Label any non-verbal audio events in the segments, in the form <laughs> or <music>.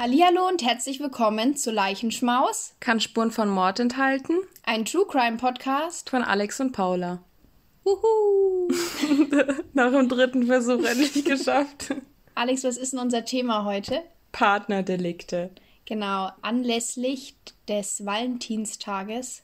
Hallihallo und herzlich willkommen zu Leichenschmaus. Kann Spuren von Mord enthalten. Ein True Crime Podcast von Alex und Paula. Wuhu! <laughs> Nach dem dritten Versuch endlich <laughs> geschafft. Alex, was ist denn unser Thema heute? Partnerdelikte. Genau, anlässlich des Valentinstages,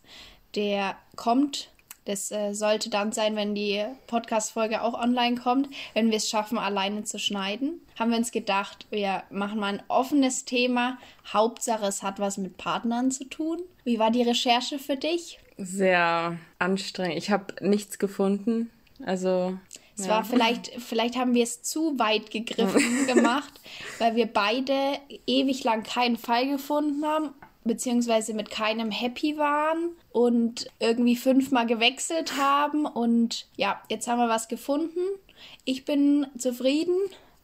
der kommt das äh, sollte dann sein, wenn die Podcast-Folge auch online kommt, wenn wir es schaffen, alleine zu schneiden. Haben wir uns gedacht, wir machen mal ein offenes Thema. Hauptsache, es hat was mit Partnern zu tun. Wie war die Recherche für dich? Sehr anstrengend. Ich habe nichts gefunden. Also. Es ja. war vielleicht, vielleicht haben wir es zu weit gegriffen <laughs> gemacht, weil wir beide ewig lang keinen Fall gefunden haben beziehungsweise mit keinem happy waren und irgendwie fünfmal gewechselt haben. Und ja, jetzt haben wir was gefunden. Ich bin zufrieden.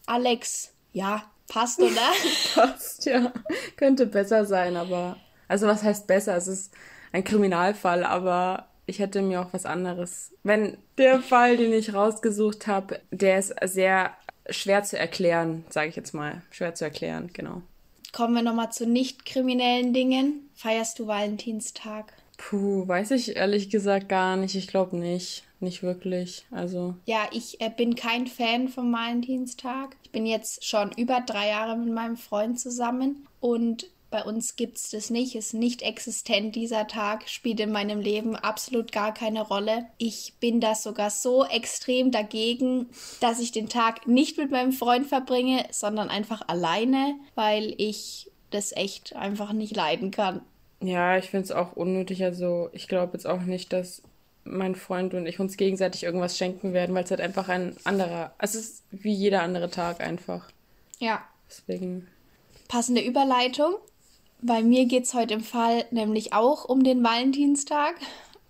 Alex, ja, passt, <laughs> oder? passt, ja. Könnte besser sein, aber. Also, was heißt besser? Es ist ein Kriminalfall, aber ich hätte mir auch was anderes. Wenn der Fall, den ich rausgesucht habe, der ist sehr schwer zu erklären, sage ich jetzt mal. Schwer zu erklären, genau. Kommen wir nochmal zu nicht kriminellen Dingen. Feierst du Valentinstag? Puh, weiß ich ehrlich gesagt gar nicht. Ich glaube nicht. Nicht wirklich. Also. Ja, ich äh, bin kein Fan vom Valentinstag. Ich bin jetzt schon über drei Jahre mit meinem Freund zusammen und bei uns gibt es das nicht, ist nicht existent. Dieser Tag spielt in meinem Leben absolut gar keine Rolle. Ich bin da sogar so extrem dagegen, dass ich den Tag nicht mit meinem Freund verbringe, sondern einfach alleine, weil ich das echt einfach nicht leiden kann. Ja, ich finde es auch unnötig. Also ich glaube jetzt auch nicht, dass mein Freund und ich uns gegenseitig irgendwas schenken werden, weil es halt einfach ein anderer, es ist wie jeder andere Tag einfach. Ja. Deswegen. Passende Überleitung. Bei mir geht es heute im Fall nämlich auch um den Valentinstag.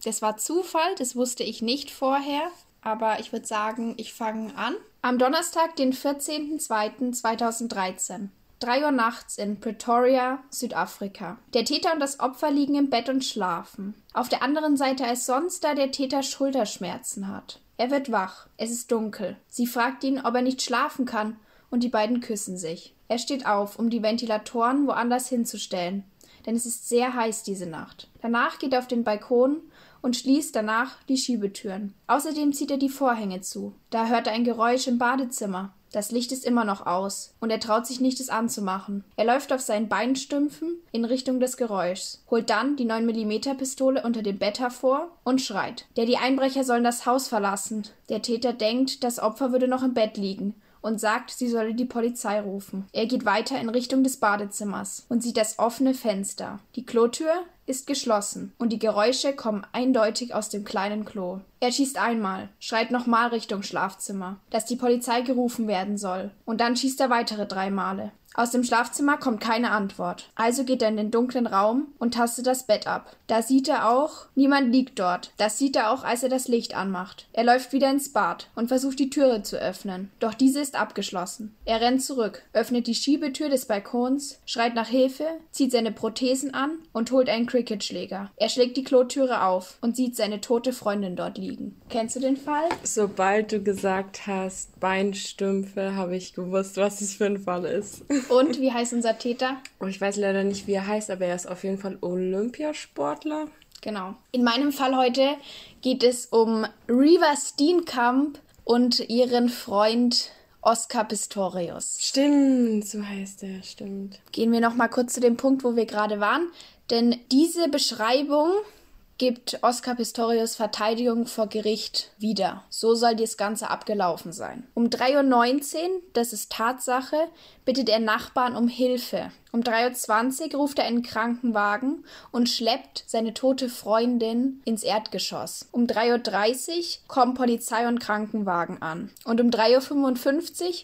Das war Zufall, das wusste ich nicht vorher, aber ich würde sagen, ich fange an. Am Donnerstag, den 14.02.2013. 3 Uhr nachts in Pretoria, Südafrika. Der Täter und das Opfer liegen im Bett und schlafen. Auf der anderen Seite als sonst, da der Täter Schulterschmerzen hat. Er wird wach. Es ist dunkel. Sie fragt ihn, ob er nicht schlafen kann, und die beiden küssen sich. Er steht auf, um die Ventilatoren woanders hinzustellen, denn es ist sehr heiß diese Nacht. Danach geht er auf den Balkon und schließt danach die Schiebetüren. Außerdem zieht er die Vorhänge zu. Da hört er ein Geräusch im Badezimmer. Das Licht ist immer noch aus, und er traut sich nicht, es anzumachen. Er läuft auf seinen Beinstümpfen in Richtung des Geräuschs, holt dann die 9mm Pistole unter dem Bett hervor und schreit. Der die Einbrecher sollen das Haus verlassen. Der Täter denkt, das Opfer würde noch im Bett liegen und sagt, sie solle die Polizei rufen. Er geht weiter in Richtung des Badezimmers und sieht das offene Fenster. Die Klotür ist geschlossen und die Geräusche kommen eindeutig aus dem kleinen Klo. Er schießt einmal, schreit nochmal Richtung Schlafzimmer, dass die Polizei gerufen werden soll, und dann schießt er weitere drei Male. Aus dem Schlafzimmer kommt keine Antwort. Also geht er in den dunklen Raum und tastet das Bett ab. Da sieht er auch, niemand liegt dort. Das sieht er auch, als er das Licht anmacht. Er läuft wieder ins Bad und versucht die Türe zu öffnen. Doch diese ist abgeschlossen. Er rennt zurück, öffnet die Schiebetür des Balkons, schreit nach Hilfe, zieht seine Prothesen an und holt einen Cricketschläger. Er schlägt die Klotüre auf und sieht seine tote Freundin dort liegen. Kennst du den Fall? Sobald du gesagt hast, Beinstümpfe, habe ich gewusst, was es für ein Fall ist. <laughs> Und wie heißt unser Täter? Oh, ich weiß leider nicht, wie er heißt, aber er ist auf jeden Fall Olympiasportler. Genau. In meinem Fall heute geht es um Reva Steenkamp und ihren Freund Oscar Pistorius. Stimmt, so heißt er, stimmt. Gehen wir noch mal kurz zu dem Punkt, wo wir gerade waren, denn diese Beschreibung gibt Oscar Pistorius Verteidigung vor Gericht wieder. So soll das Ganze abgelaufen sein. Um 3.19 Uhr, das ist Tatsache, bittet er Nachbarn um Hilfe. Um 3.20 Uhr ruft er einen Krankenwagen und schleppt seine tote Freundin ins Erdgeschoss. Um 3.30 Uhr kommen Polizei und Krankenwagen an. Und um 3.55 Uhr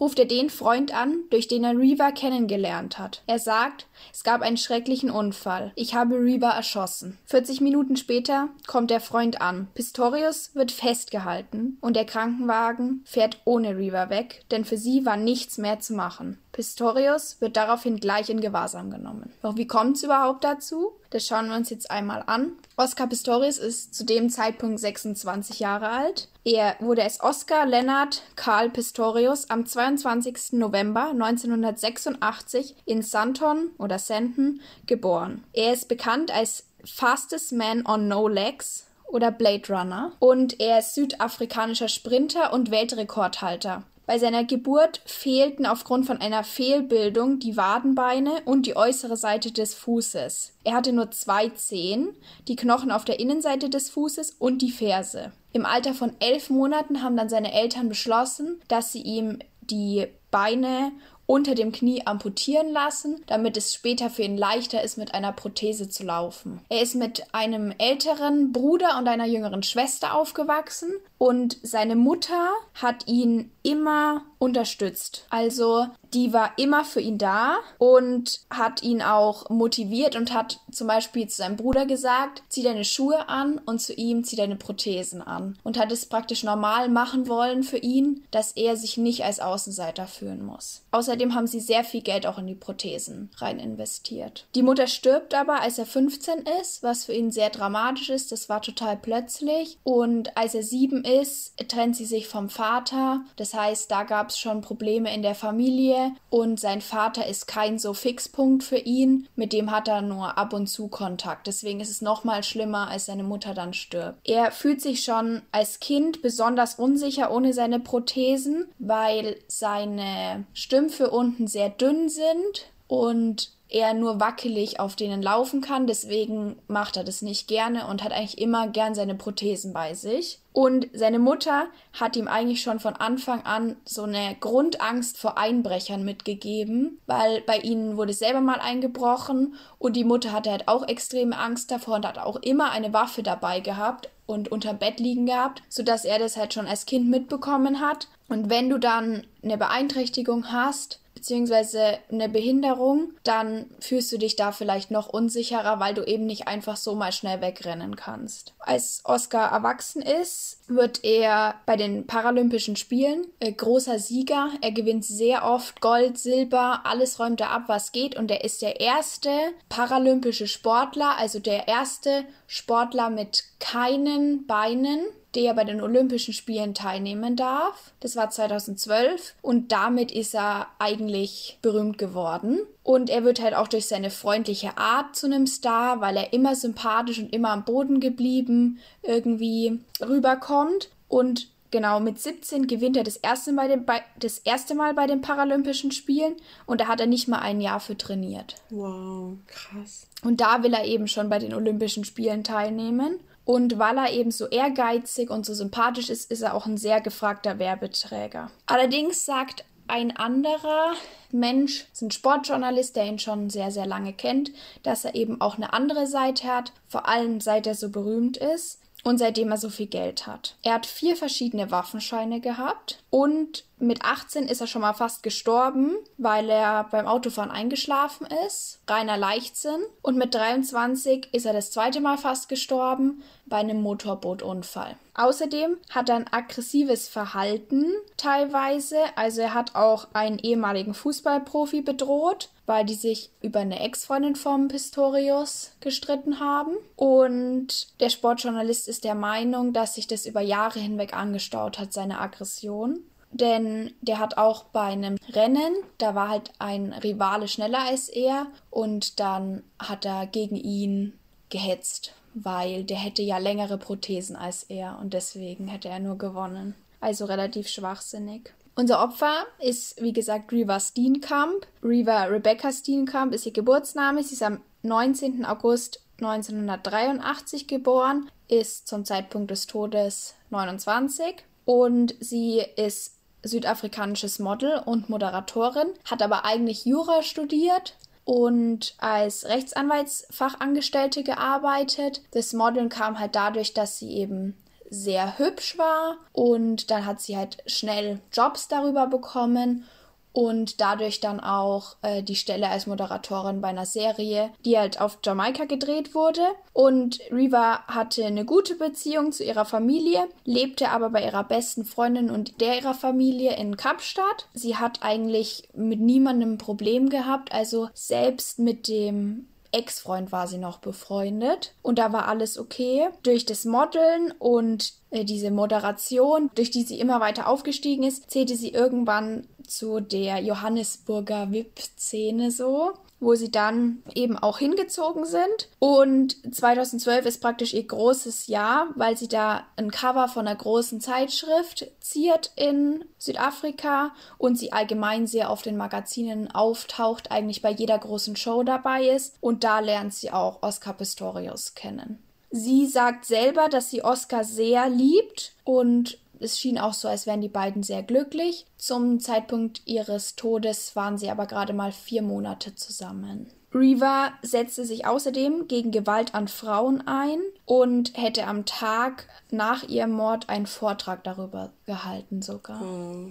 ruft er den Freund an, durch den er Reba kennengelernt hat. Er sagt, es gab einen schrecklichen Unfall. Ich habe Reba erschossen. 40 Minuten später kommt der Freund an. Pistorius wird festgehalten und der Krankenwagen fährt ohne Reba weg, denn für sie war nichts mehr zu machen. Pistorius wird daraufhin gleich in Gewahrsam genommen. Doch wie kommt es überhaupt dazu? Das schauen wir uns jetzt einmal an. Oscar Pistorius ist zu dem Zeitpunkt 26 Jahre alt. Er wurde als Oscar Leonard Karl Pistorius am 22. November 1986 in Santon oder Santon geboren. Er ist bekannt als Fastest Man on No Legs oder Blade Runner und er ist südafrikanischer Sprinter und Weltrekordhalter. Bei seiner Geburt fehlten aufgrund von einer Fehlbildung die Wadenbeine und die äußere Seite des Fußes. Er hatte nur zwei Zehen, die Knochen auf der Innenseite des Fußes und die Ferse. Im Alter von elf Monaten haben dann seine Eltern beschlossen, dass sie ihm die Beine unter dem Knie amputieren lassen, damit es später für ihn leichter ist, mit einer Prothese zu laufen. Er ist mit einem älteren Bruder und einer jüngeren Schwester aufgewachsen und seine Mutter hat ihn immer unterstützt. Also die war immer für ihn da und hat ihn auch motiviert und hat zum Beispiel zu seinem Bruder gesagt, zieh deine Schuhe an und zu ihm zieh deine Prothesen an und hat es praktisch normal machen wollen für ihn, dass er sich nicht als Außenseiter fühlen muss. Außerdem haben sie sehr viel Geld auch in die Prothesen rein investiert. Die Mutter stirbt aber, als er 15 ist, was für ihn sehr dramatisch ist. Das war total plötzlich und als er sieben ist, trennt sie sich vom Vater. Das heißt, da gab es schon Probleme in der Familie und sein Vater ist kein so Fixpunkt für ihn. Mit dem hat er nur ab und zu Kontakt. Deswegen ist es noch mal schlimmer, als seine Mutter dann stirbt. Er fühlt sich schon als Kind besonders unsicher ohne seine Prothesen, weil seine Stümpfe unten sehr dünn sind und er nur wackelig auf denen laufen kann. Deswegen macht er das nicht gerne und hat eigentlich immer gern seine Prothesen bei sich. Und seine Mutter hat ihm eigentlich schon von Anfang an so eine Grundangst vor Einbrechern mitgegeben, weil bei ihnen wurde selber mal eingebrochen und die Mutter hatte halt auch extreme Angst davor und hat auch immer eine Waffe dabei gehabt und unterm Bett liegen gehabt, sodass er das halt schon als Kind mitbekommen hat. Und wenn du dann eine Beeinträchtigung hast, beziehungsweise eine Behinderung, dann fühlst du dich da vielleicht noch unsicherer, weil du eben nicht einfach so mal schnell wegrennen kannst. Als Oscar erwachsen ist, wird er bei den Paralympischen Spielen äh, großer Sieger. Er gewinnt sehr oft Gold, Silber, alles räumt er ab, was geht und er ist der erste paralympische Sportler, also der erste Sportler mit keinen Beinen der bei den Olympischen Spielen teilnehmen darf. Das war 2012 und damit ist er eigentlich berühmt geworden. Und er wird halt auch durch seine freundliche Art zu einem Star, weil er immer sympathisch und immer am Boden geblieben irgendwie rüberkommt. Und Genau, mit 17 gewinnt er das erste, Mal den, bei, das erste Mal bei den Paralympischen Spielen und da hat er nicht mal ein Jahr für trainiert. Wow, krass. Und da will er eben schon bei den Olympischen Spielen teilnehmen. Und weil er eben so ehrgeizig und so sympathisch ist, ist er auch ein sehr gefragter Werbeträger. Allerdings sagt ein anderer Mensch, ein Sportjournalist, der ihn schon sehr, sehr lange kennt, dass er eben auch eine andere Seite hat, vor allem seit er so berühmt ist und seitdem er so viel Geld hat. Er hat vier verschiedene Waffenscheine gehabt und mit 18 ist er schon mal fast gestorben, weil er beim Autofahren eingeschlafen ist. Reiner Leichtsinn. Und mit 23 ist er das zweite Mal fast gestorben bei einem Motorbootunfall. Außerdem hat er ein aggressives Verhalten teilweise. Also er hat auch einen ehemaligen Fußballprofi bedroht, weil die sich über eine Ex-Freundin vom Pistorius gestritten haben. Und der Sportjournalist ist der Meinung, dass sich das über Jahre hinweg angestaut hat, seine Aggression denn der hat auch bei einem Rennen, da war halt ein Rivale schneller als er und dann hat er gegen ihn gehetzt, weil der hätte ja längere Prothesen als er und deswegen hätte er nur gewonnen. Also relativ schwachsinnig. Unser Opfer ist, wie gesagt, Reva Steenkamp. Reva Rebecca Steenkamp ist ihr Geburtsname. Sie ist am 19. August 1983 geboren, ist zum Zeitpunkt des Todes 29 und sie ist südafrikanisches Model und Moderatorin, hat aber eigentlich Jura studiert und als Rechtsanwaltsfachangestellte gearbeitet. Das Modeln kam halt dadurch, dass sie eben sehr hübsch war und dann hat sie halt schnell Jobs darüber bekommen und dadurch dann auch äh, die Stelle als Moderatorin bei einer Serie, die halt auf Jamaika gedreht wurde. Und Reva hatte eine gute Beziehung zu ihrer Familie, lebte aber bei ihrer besten Freundin und der ihrer Familie in Kapstadt. Sie hat eigentlich mit niemandem ein Problem gehabt, also selbst mit dem Ex-Freund war sie noch befreundet und da war alles okay. Durch das Modeln und äh, diese Moderation, durch die sie immer weiter aufgestiegen ist, zählte sie irgendwann zu der Johannesburger VIP-Szene so wo sie dann eben auch hingezogen sind. Und 2012 ist praktisch ihr großes Jahr, weil sie da ein Cover von einer großen Zeitschrift ziert in Südafrika und sie allgemein sehr auf den Magazinen auftaucht, eigentlich bei jeder großen Show dabei ist. Und da lernt sie auch Oscar Pistorius kennen. Sie sagt selber, dass sie Oscar sehr liebt und es schien auch so, als wären die beiden sehr glücklich. Zum Zeitpunkt ihres Todes waren sie aber gerade mal vier Monate zusammen. Reva setzte sich außerdem gegen Gewalt an Frauen ein und hätte am Tag nach ihrem Mord einen Vortrag darüber gehalten sogar. Oh.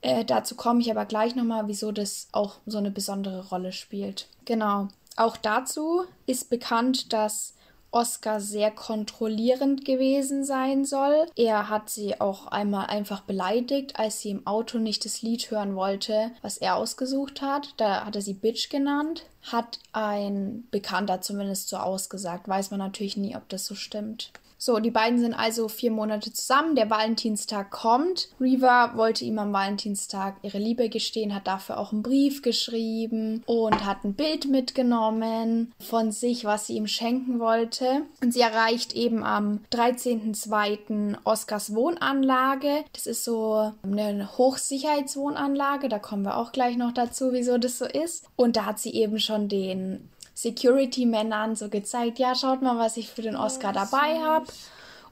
Äh, dazu komme ich aber gleich nochmal, wieso das auch so eine besondere Rolle spielt. Genau. Auch dazu ist bekannt, dass Oscar sehr kontrollierend gewesen sein soll. Er hat sie auch einmal einfach beleidigt, als sie im Auto nicht das Lied hören wollte, was er ausgesucht hat. Da hat er sie Bitch genannt. Hat ein Bekannter zumindest so ausgesagt. Weiß man natürlich nie, ob das so stimmt. So, die beiden sind also vier Monate zusammen. Der Valentinstag kommt. Reva wollte ihm am Valentinstag ihre Liebe gestehen, hat dafür auch einen Brief geschrieben und hat ein Bild mitgenommen von sich, was sie ihm schenken wollte. Und sie erreicht eben am 13.02. Oscars Wohnanlage. Das ist so eine Hochsicherheitswohnanlage. Da kommen wir auch gleich noch dazu, wieso das so ist. Und da hat sie eben schon den Security-Männern so gezeigt, ja, schaut mal, was ich für den Oscar oh, dabei habe.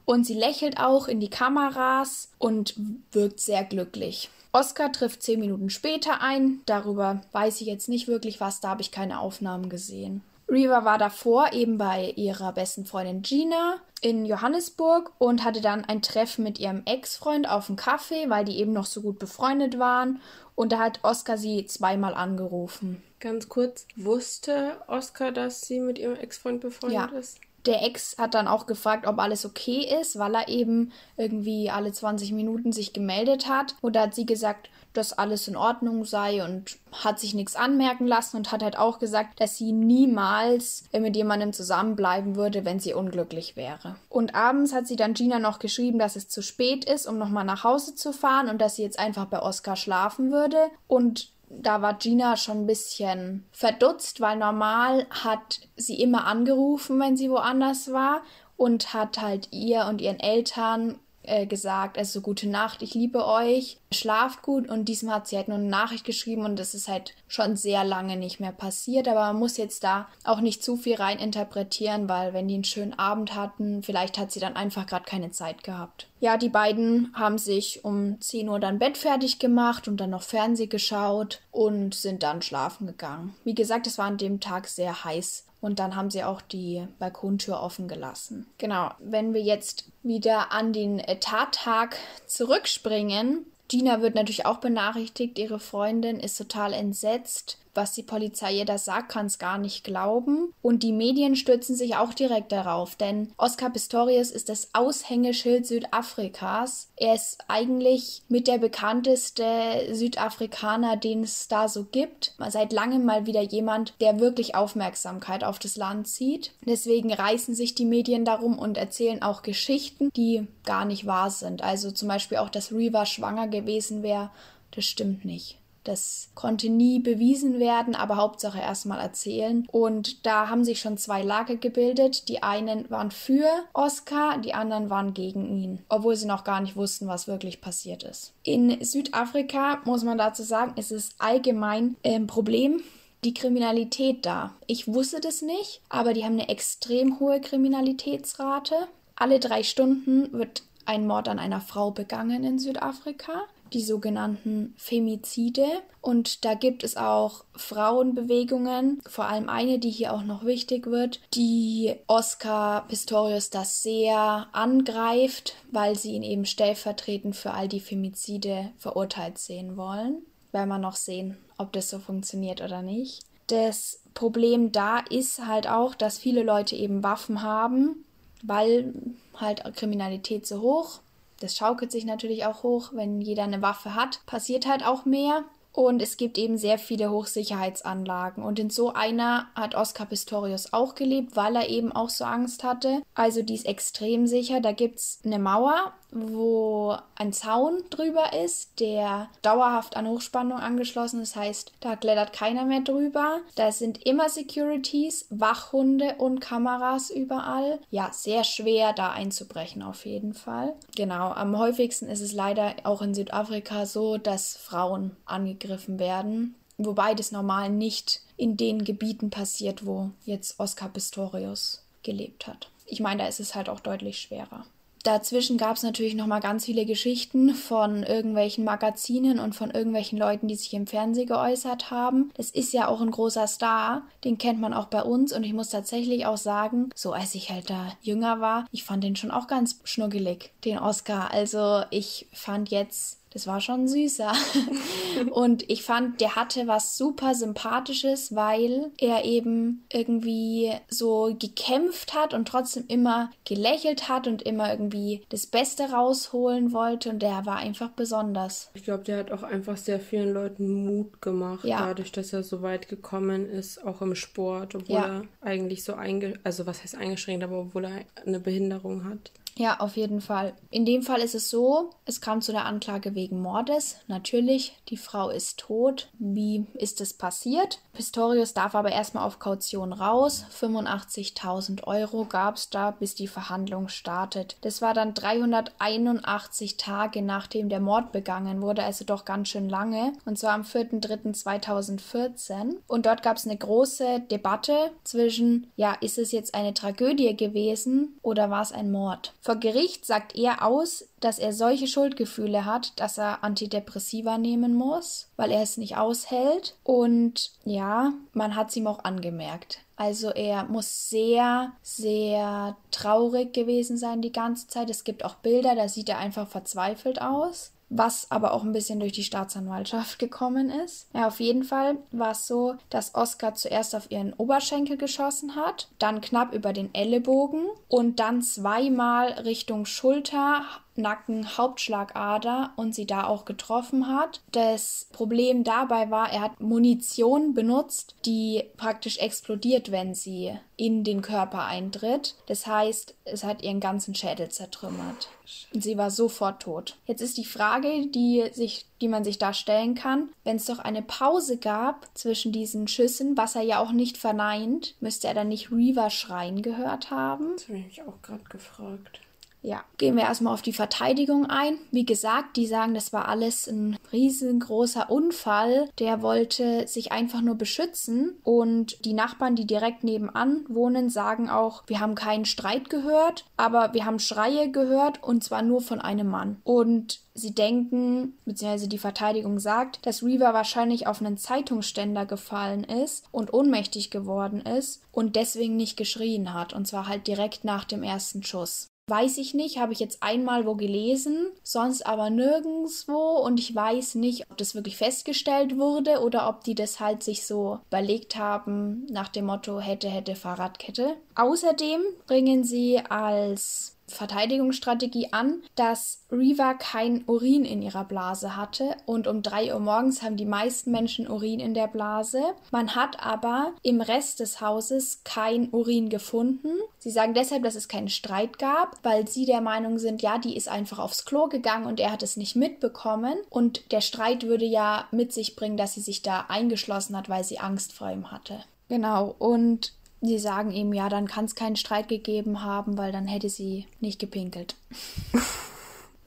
Und sie lächelt auch in die Kameras und wirkt sehr glücklich. Oscar trifft zehn Minuten später ein. Darüber weiß ich jetzt nicht wirklich was, da habe ich keine Aufnahmen gesehen. Reva war davor eben bei ihrer besten Freundin Gina in Johannesburg und hatte dann ein Treffen mit ihrem Ex-Freund auf dem Kaffee, weil die eben noch so gut befreundet waren. Und da hat Oscar sie zweimal angerufen. Ganz kurz, wusste Oscar, dass sie mit ihrem Ex-Freund befreundet ja. ist? Der Ex hat dann auch gefragt, ob alles okay ist, weil er eben irgendwie alle 20 Minuten sich gemeldet hat. Und da hat sie gesagt, dass alles in Ordnung sei und hat sich nichts anmerken lassen und hat halt auch gesagt, dass sie niemals mit jemandem zusammenbleiben würde, wenn sie unglücklich wäre. Und abends hat sie dann Gina noch geschrieben, dass es zu spät ist, um nochmal nach Hause zu fahren und dass sie jetzt einfach bei Oscar schlafen würde. Und da war Gina schon ein bisschen verdutzt, weil normal hat sie immer angerufen, wenn sie woanders war und hat halt ihr und ihren Eltern äh, gesagt, also gute Nacht, ich liebe euch, schlaft gut und diesmal hat sie halt nur eine Nachricht geschrieben und das ist halt schon sehr lange nicht mehr passiert, aber man muss jetzt da auch nicht zu viel rein interpretieren, weil wenn die einen schönen Abend hatten, vielleicht hat sie dann einfach gerade keine Zeit gehabt. Ja, die beiden haben sich um 10 Uhr dann Bett fertig gemacht und dann noch Fernseh geschaut und sind dann schlafen gegangen. Wie gesagt, es war an dem Tag sehr heiß und dann haben sie auch die Balkontür offen gelassen. Genau, wenn wir jetzt wieder an den Tattag zurückspringen, Gina wird natürlich auch benachrichtigt, ihre Freundin ist total entsetzt was die Polizei ihr da sagt, kann es gar nicht glauben. Und die Medien stürzen sich auch direkt darauf, denn Oscar Pistorius ist das Aushängeschild Südafrikas. Er ist eigentlich mit der bekannteste Südafrikaner, den es da so gibt. Seit langem mal wieder jemand, der wirklich Aufmerksamkeit auf das Land zieht. Deswegen reißen sich die Medien darum und erzählen auch Geschichten, die gar nicht wahr sind. Also zum Beispiel auch, dass Reva schwanger gewesen wäre. Das stimmt nicht. Das konnte nie bewiesen werden, aber Hauptsache erstmal erzählen. Und da haben sich schon zwei Lager gebildet. Die einen waren für Oscar, die anderen waren gegen ihn, obwohl sie noch gar nicht wussten, was wirklich passiert ist. In Südafrika muss man dazu sagen, ist es allgemein ein Problem, die Kriminalität da. Ich wusste das nicht, aber die haben eine extrem hohe Kriminalitätsrate. Alle drei Stunden wird ein Mord an einer Frau begangen in Südafrika die sogenannten Femizide. Und da gibt es auch Frauenbewegungen, vor allem eine, die hier auch noch wichtig wird, die Oscar Pistorius das sehr angreift, weil sie ihn eben stellvertretend für all die Femizide verurteilt sehen wollen. werden wir noch sehen, ob das so funktioniert oder nicht. Das Problem da ist halt auch, dass viele Leute eben Waffen haben, weil halt Kriminalität so hoch. Das schaukelt sich natürlich auch hoch. Wenn jeder eine Waffe hat, passiert halt auch mehr. Und es gibt eben sehr viele Hochsicherheitsanlagen. Und in so einer hat Oscar Pistorius auch gelebt, weil er eben auch so Angst hatte. Also die ist extrem sicher. Da gibt es eine Mauer wo ein Zaun drüber ist, der dauerhaft an Hochspannung angeschlossen ist. Das heißt, da klettert keiner mehr drüber. Da sind immer Securities, Wachhunde und Kameras überall. Ja, sehr schwer da einzubrechen auf jeden Fall. Genau, am häufigsten ist es leider auch in Südafrika so, dass Frauen angegriffen werden. Wobei das normal nicht in den Gebieten passiert, wo jetzt Oscar Pistorius gelebt hat. Ich meine, da ist es halt auch deutlich schwerer. Dazwischen gab es natürlich noch mal ganz viele Geschichten von irgendwelchen Magazinen und von irgendwelchen Leuten, die sich im Fernsehen geäußert haben. Das ist ja auch ein großer Star, den kennt man auch bei uns und ich muss tatsächlich auch sagen, so als ich halt da jünger war, ich fand den schon auch ganz schnuggelig, den Oscar. Also ich fand jetzt das war schon süßer. <laughs> und ich fand, der hatte was super Sympathisches, weil er eben irgendwie so gekämpft hat und trotzdem immer gelächelt hat und immer irgendwie das Beste rausholen wollte. Und der war einfach besonders. Ich glaube, der hat auch einfach sehr vielen Leuten Mut gemacht, ja. dadurch, dass er so weit gekommen ist, auch im Sport, obwohl ja. er eigentlich so eingeschränkt, also was heißt eingeschränkt, aber obwohl er eine Behinderung hat. Ja, auf jeden Fall. In dem Fall ist es so, es kam zu der Anklage wegen Mordes. Natürlich, die Frau ist tot. Wie ist es passiert? Pistorius darf aber erstmal auf Kaution raus. 85.000 Euro gab es da, bis die Verhandlung startet. Das war dann 381 Tage nachdem der Mord begangen wurde, also doch ganz schön lange. Und zwar am 4.3.2014. Und dort gab es eine große Debatte zwischen, ja, ist es jetzt eine Tragödie gewesen oder war es ein Mord? Vor Gericht sagt er aus, dass er solche Schuldgefühle hat, dass er Antidepressiva nehmen muss, weil er es nicht aushält. Und ja, man hat es ihm auch angemerkt. Also er muss sehr, sehr traurig gewesen sein die ganze Zeit. Es gibt auch Bilder, da sieht er einfach verzweifelt aus was aber auch ein bisschen durch die Staatsanwaltschaft gekommen ist. Ja, auf jeden Fall war es so, dass Oscar zuerst auf ihren Oberschenkel geschossen hat, dann knapp über den Ellenbogen und dann zweimal Richtung Schulter, Nacken, Hauptschlagader und sie da auch getroffen hat. Das Problem dabei war, er hat Munition benutzt, die praktisch explodiert, wenn sie in den Körper eintritt. Das heißt, es hat ihren ganzen Schädel zertrümmert. Und sie war sofort tot. Jetzt ist die Frage, die, sich, die man sich da stellen kann, wenn es doch eine Pause gab zwischen diesen Schüssen, was er ja auch nicht verneint, müsste er dann nicht Reaver schreien gehört haben? Das habe ich mich auch gerade gefragt. Ja, gehen wir erstmal auf die Verteidigung ein. Wie gesagt, die sagen, das war alles ein riesengroßer Unfall. Der wollte sich einfach nur beschützen. Und die Nachbarn, die direkt nebenan wohnen, sagen auch, wir haben keinen Streit gehört, aber wir haben Schreie gehört und zwar nur von einem Mann. Und Sie denken, beziehungsweise die Verteidigung sagt, dass Reaver wahrscheinlich auf einen Zeitungsständer gefallen ist und ohnmächtig geworden ist und deswegen nicht geschrien hat. Und zwar halt direkt nach dem ersten Schuss. Weiß ich nicht, habe ich jetzt einmal wo gelesen, sonst aber nirgendwo und ich weiß nicht, ob das wirklich festgestellt wurde oder ob die das halt sich so überlegt haben nach dem Motto hätte, hätte Fahrradkette. Außerdem bringen sie als Verteidigungsstrategie an, dass Reva kein Urin in ihrer Blase hatte und um 3 Uhr morgens haben die meisten Menschen Urin in der Blase. Man hat aber im Rest des Hauses kein Urin gefunden. Sie sagen deshalb, dass es keinen Streit gab, weil sie der Meinung sind, ja, die ist einfach aufs Klo gegangen und er hat es nicht mitbekommen und der Streit würde ja mit sich bringen, dass sie sich da eingeschlossen hat, weil sie Angst vor ihm hatte. Genau, und Sie sagen ihm, ja, dann kann es keinen Streit gegeben haben, weil dann hätte sie nicht gepinkelt.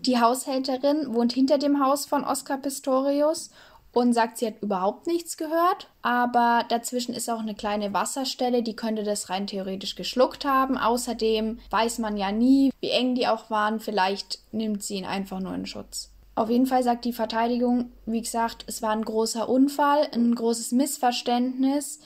Die Haushälterin wohnt hinter dem Haus von Oscar Pistorius und sagt, sie hat überhaupt nichts gehört. Aber dazwischen ist auch eine kleine Wasserstelle, die könnte das rein theoretisch geschluckt haben. Außerdem weiß man ja nie, wie eng die auch waren. Vielleicht nimmt sie ihn einfach nur in Schutz. Auf jeden Fall sagt die Verteidigung, wie gesagt, es war ein großer Unfall, ein großes Missverständnis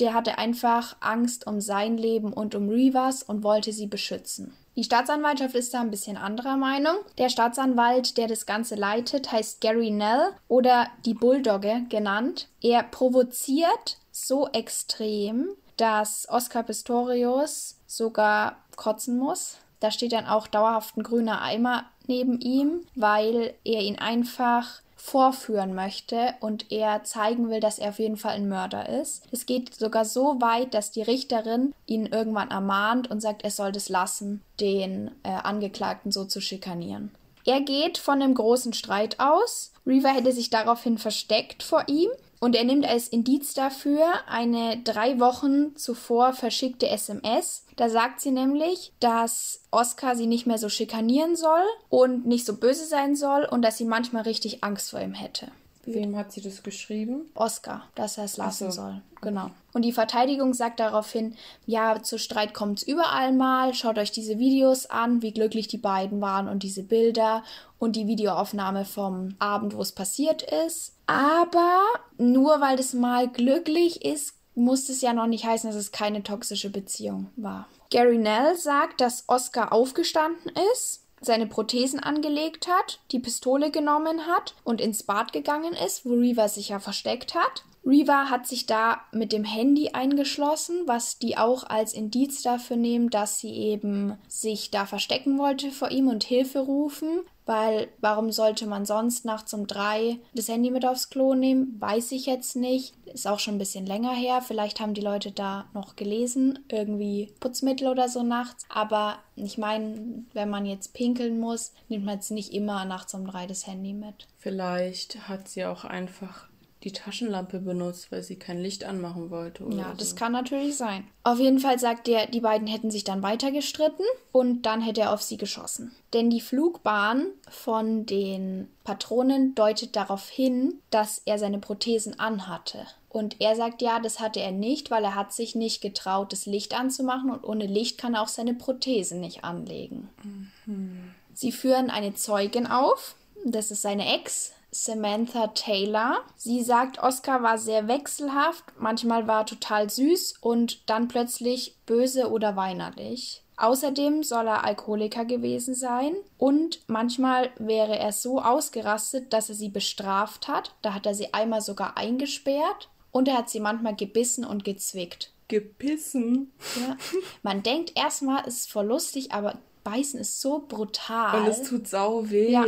der hatte einfach Angst um sein Leben und um Rivas und wollte sie beschützen. Die Staatsanwaltschaft ist da ein bisschen anderer Meinung. Der Staatsanwalt, der das Ganze leitet, heißt Gary Nell oder die Bulldogge genannt. Er provoziert so extrem, dass Oscar Pistorius sogar kotzen muss. Da steht dann auch dauerhaft ein grüner Eimer neben ihm, weil er ihn einfach vorführen möchte und er zeigen will, dass er auf jeden Fall ein Mörder ist. Es geht sogar so weit, dass die Richterin ihn irgendwann ermahnt und sagt, er soll das lassen, den äh, Angeklagten so zu schikanieren. Er geht von einem großen Streit aus. Reaver hätte sich daraufhin versteckt vor ihm und er nimmt als Indiz dafür eine drei Wochen zuvor verschickte SMS. Da sagt sie nämlich, dass Oscar sie nicht mehr so schikanieren soll und nicht so böse sein soll und dass sie manchmal richtig Angst vor ihm hätte. Wem hat sie das geschrieben? Oscar, dass er es lassen so. soll. Genau. Und die Verteidigung sagt daraufhin, ja, zu Streit kommt es überall mal, schaut euch diese Videos an, wie glücklich die beiden waren und diese Bilder und die Videoaufnahme vom Abend, wo es passiert ist. Aber nur weil das mal glücklich ist, muss es ja noch nicht heißen, dass es keine toxische Beziehung war. Gary Nell sagt, dass Oscar aufgestanden ist, seine Prothesen angelegt hat, die Pistole genommen hat und ins Bad gegangen ist, wo Reva sich ja versteckt hat. Reva hat sich da mit dem Handy eingeschlossen, was die auch als Indiz dafür nehmen, dass sie eben sich da verstecken wollte vor ihm und Hilfe rufen. Weil warum sollte man sonst nachts um drei das Handy mit aufs Klo nehmen? Weiß ich jetzt nicht. Ist auch schon ein bisschen länger her. Vielleicht haben die Leute da noch gelesen, irgendwie Putzmittel oder so nachts. Aber ich meine, wenn man jetzt pinkeln muss, nimmt man jetzt nicht immer nachts um drei das Handy mit. Vielleicht hat sie auch einfach die Taschenlampe benutzt, weil sie kein Licht anmachen wollte. Ja, das so. kann natürlich sein. Auf jeden Fall sagt er, die beiden hätten sich dann weiter gestritten und dann hätte er auf sie geschossen. Denn die Flugbahn von den Patronen deutet darauf hin, dass er seine Prothesen anhatte. Und er sagt, ja, das hatte er nicht, weil er hat sich nicht getraut, das Licht anzumachen und ohne Licht kann er auch seine Prothesen nicht anlegen. Mhm. Sie führen eine Zeugin auf, das ist seine Ex, Samantha Taylor. Sie sagt, Oscar war sehr wechselhaft, manchmal war er total süß und dann plötzlich böse oder weinerlich. Außerdem soll er Alkoholiker gewesen sein und manchmal wäre er so ausgerastet, dass er sie bestraft hat. Da hat er sie einmal sogar eingesperrt und er hat sie manchmal gebissen und gezwickt. Gebissen? Ja. Man denkt erstmal, es ist voll lustig, aber beißen ist so brutal. Und es tut sau weh. Ja.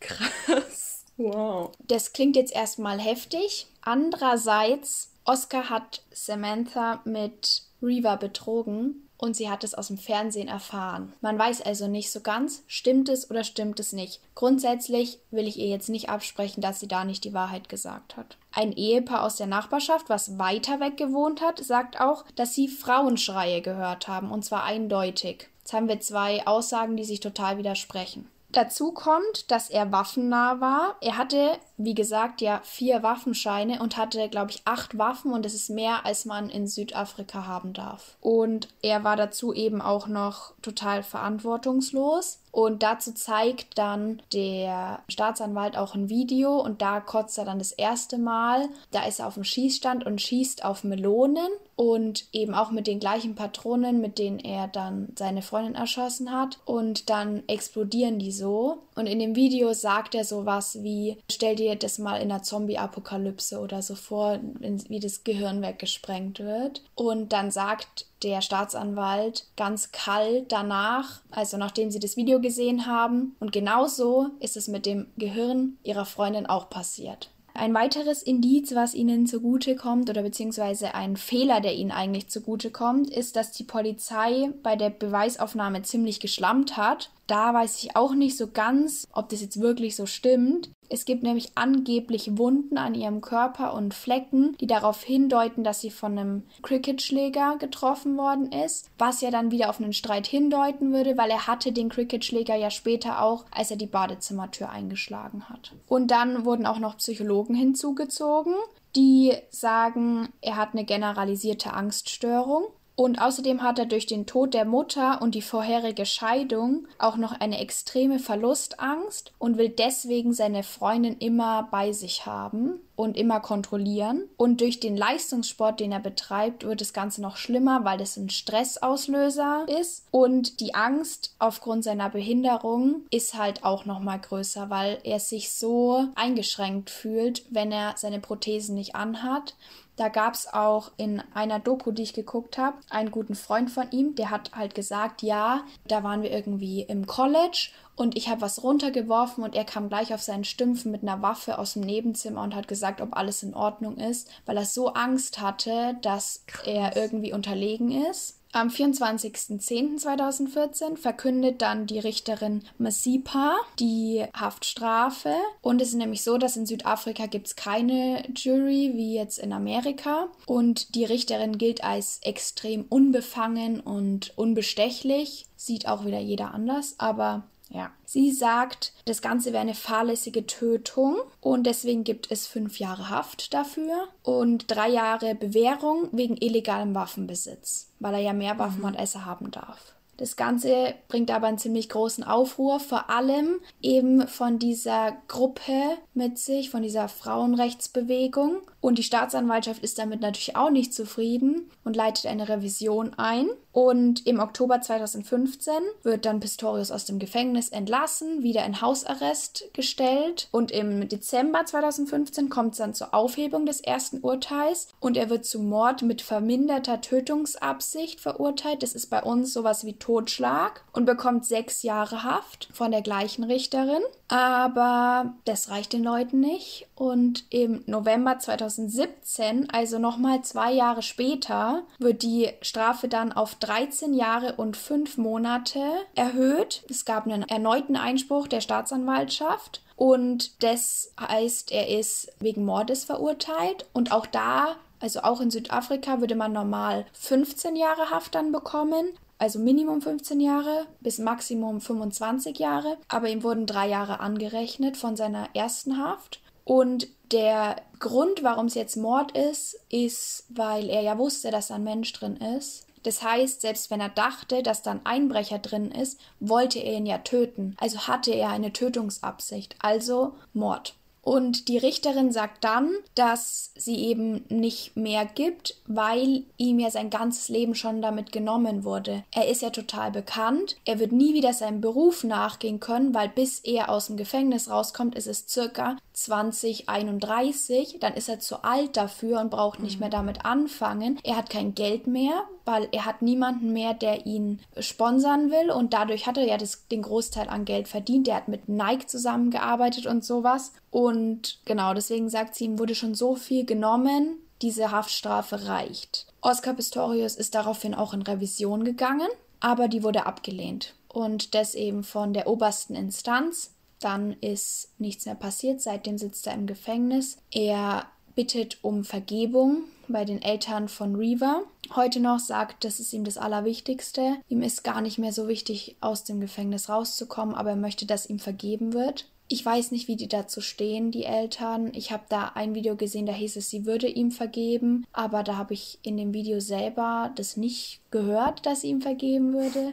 Krass. Wow. Das klingt jetzt erstmal heftig. Andererseits, Oscar hat Samantha mit Reva betrogen und sie hat es aus dem Fernsehen erfahren. Man weiß also nicht so ganz, stimmt es oder stimmt es nicht. Grundsätzlich will ich ihr jetzt nicht absprechen, dass sie da nicht die Wahrheit gesagt hat. Ein Ehepaar aus der Nachbarschaft, was weiter weg gewohnt hat, sagt auch, dass sie Frauenschreie gehört haben, und zwar eindeutig. Jetzt haben wir zwei Aussagen, die sich total widersprechen. Dazu kommt, dass er waffennah war. Er hatte, wie gesagt, ja vier Waffenscheine und hatte, glaube ich, acht Waffen und das ist mehr, als man in Südafrika haben darf. Und er war dazu eben auch noch total verantwortungslos. Und dazu zeigt dann der Staatsanwalt auch ein Video und da kotzt er dann das erste Mal. Da ist er auf dem Schießstand und schießt auf Melonen und eben auch mit den gleichen Patronen, mit denen er dann seine Freundin erschossen hat. Und dann explodieren die so. Und in dem Video sagt er sowas wie: Stell dir das mal in einer Zombie-Apokalypse oder so vor, wie das Gehirn weggesprengt wird. Und dann sagt der Staatsanwalt ganz kalt danach, also nachdem sie das Video gesehen haben. Und genauso ist es mit dem Gehirn ihrer Freundin auch passiert. Ein weiteres Indiz, was ihnen zugute kommt, oder beziehungsweise ein Fehler, der ihnen eigentlich zugute kommt, ist, dass die Polizei bei der Beweisaufnahme ziemlich geschlampt hat. Da weiß ich auch nicht so ganz, ob das jetzt wirklich so stimmt. Es gibt nämlich angeblich Wunden an ihrem Körper und Flecken, die darauf hindeuten, dass sie von einem Cricketschläger getroffen worden ist, was ja dann wieder auf einen Streit hindeuten würde, weil er hatte den Cricketschläger ja später auch, als er die Badezimmertür eingeschlagen hat. Und dann wurden auch noch Psychologen hinzugezogen, die sagen, er hat eine generalisierte Angststörung und außerdem hat er durch den Tod der Mutter und die vorherige Scheidung auch noch eine extreme Verlustangst und will deswegen seine Freundin immer bei sich haben. und immer kontrollieren. Und durch den Leistungssport, den er betreibt, wird das Ganze noch schlimmer, weil das ein Stressauslöser ist. Und die Angst aufgrund seiner Behinderung ist halt auch noch mal größer, weil er sich so eingeschränkt fühlt, wenn er seine Prothesen nicht anhat. Da gab es auch in einer Doku, die ich geguckt habe, einen guten Freund von ihm, der hat halt gesagt, ja, da waren wir irgendwie im College und ich habe was runtergeworfen und er kam gleich auf seinen Stümpfen mit einer Waffe aus dem Nebenzimmer und hat gesagt, ob alles in Ordnung ist, weil er so Angst hatte, dass Krass. er irgendwie unterlegen ist. Am 24.10.2014 verkündet dann die Richterin Masipa die Haftstrafe. Und es ist nämlich so, dass in Südafrika gibt es keine Jury wie jetzt in Amerika. Und die Richterin gilt als extrem unbefangen und unbestechlich. Sieht auch wieder jeder anders, aber ja. Sie sagt, das Ganze wäre eine fahrlässige Tötung und deswegen gibt es fünf Jahre Haft dafür und drei Jahre Bewährung wegen illegalem Waffenbesitz, weil er ja mehr Waffen mhm. hat, als er haben darf. Das Ganze bringt aber einen ziemlich großen Aufruhr, vor allem eben von dieser Gruppe mit sich, von dieser Frauenrechtsbewegung. Und die Staatsanwaltschaft ist damit natürlich auch nicht zufrieden und leitet eine Revision ein. Und im Oktober 2015 wird dann Pistorius aus dem Gefängnis entlassen, wieder in Hausarrest gestellt. Und im Dezember 2015 kommt es dann zur Aufhebung des ersten Urteils und er wird zu Mord mit verminderter Tötungsabsicht verurteilt. Das ist bei uns sowas wie Totschlag und bekommt sechs Jahre Haft von der gleichen Richterin. Aber das reicht den Leuten nicht. Und im November 2017, also nochmal zwei Jahre später, wird die Strafe dann auf 13 Jahre und 5 Monate erhöht. Es gab einen erneuten Einspruch der Staatsanwaltschaft. Und das heißt, er ist wegen Mordes verurteilt. Und auch da also auch in Südafrika würde man normal 15 Jahre Haft dann bekommen also Minimum 15 Jahre bis Maximum 25 Jahre, aber ihm wurden drei Jahre angerechnet von seiner ersten Haft. Und der Grund, warum es jetzt Mord ist, ist, weil er ja wusste, dass da ein Mensch drin ist. Das heißt, selbst wenn er dachte, dass da ein Einbrecher drin ist, wollte er ihn ja töten. Also hatte er eine Tötungsabsicht, also Mord. Und die Richterin sagt dann, dass sie eben nicht mehr gibt, weil ihm ja sein ganzes Leben schon damit genommen wurde. Er ist ja total bekannt. Er wird nie wieder seinem Beruf nachgehen können, weil bis er aus dem Gefängnis rauskommt, ist es circa 2031. Dann ist er zu alt dafür und braucht nicht mehr damit anfangen. Er hat kein Geld mehr, weil er hat niemanden mehr, der ihn sponsern will und dadurch hat er ja das, den Großteil an Geld verdient. Er hat mit Nike zusammengearbeitet und sowas. Und genau deswegen sagt sie, ihm wurde schon so viel genommen, diese Haftstrafe reicht. Oscar Pistorius ist daraufhin auch in Revision gegangen, aber die wurde abgelehnt. Und das eben von der obersten Instanz. Dann ist nichts mehr passiert. Seitdem sitzt er im Gefängnis. Er bittet um Vergebung bei den Eltern von Reaver. Heute noch sagt, das ist ihm das Allerwichtigste. Ihm ist gar nicht mehr so wichtig, aus dem Gefängnis rauszukommen, aber er möchte, dass ihm vergeben wird. Ich weiß nicht, wie die dazu stehen, die Eltern. Ich habe da ein Video gesehen, da hieß es, sie würde ihm vergeben, aber da habe ich in dem Video selber das nicht gehört, dass sie ihm vergeben würde.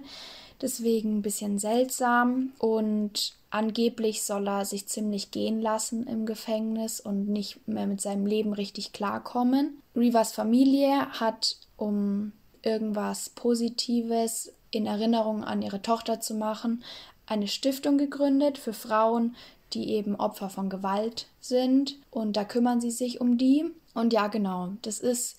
Deswegen ein bisschen seltsam und angeblich soll er sich ziemlich gehen lassen im Gefängnis und nicht mehr mit seinem Leben richtig klarkommen. Rivas Familie hat, um irgendwas Positives in Erinnerung an ihre Tochter zu machen, eine Stiftung gegründet für Frauen, die eben Opfer von Gewalt sind. Und da kümmern sie sich um die. Und ja, genau, das ist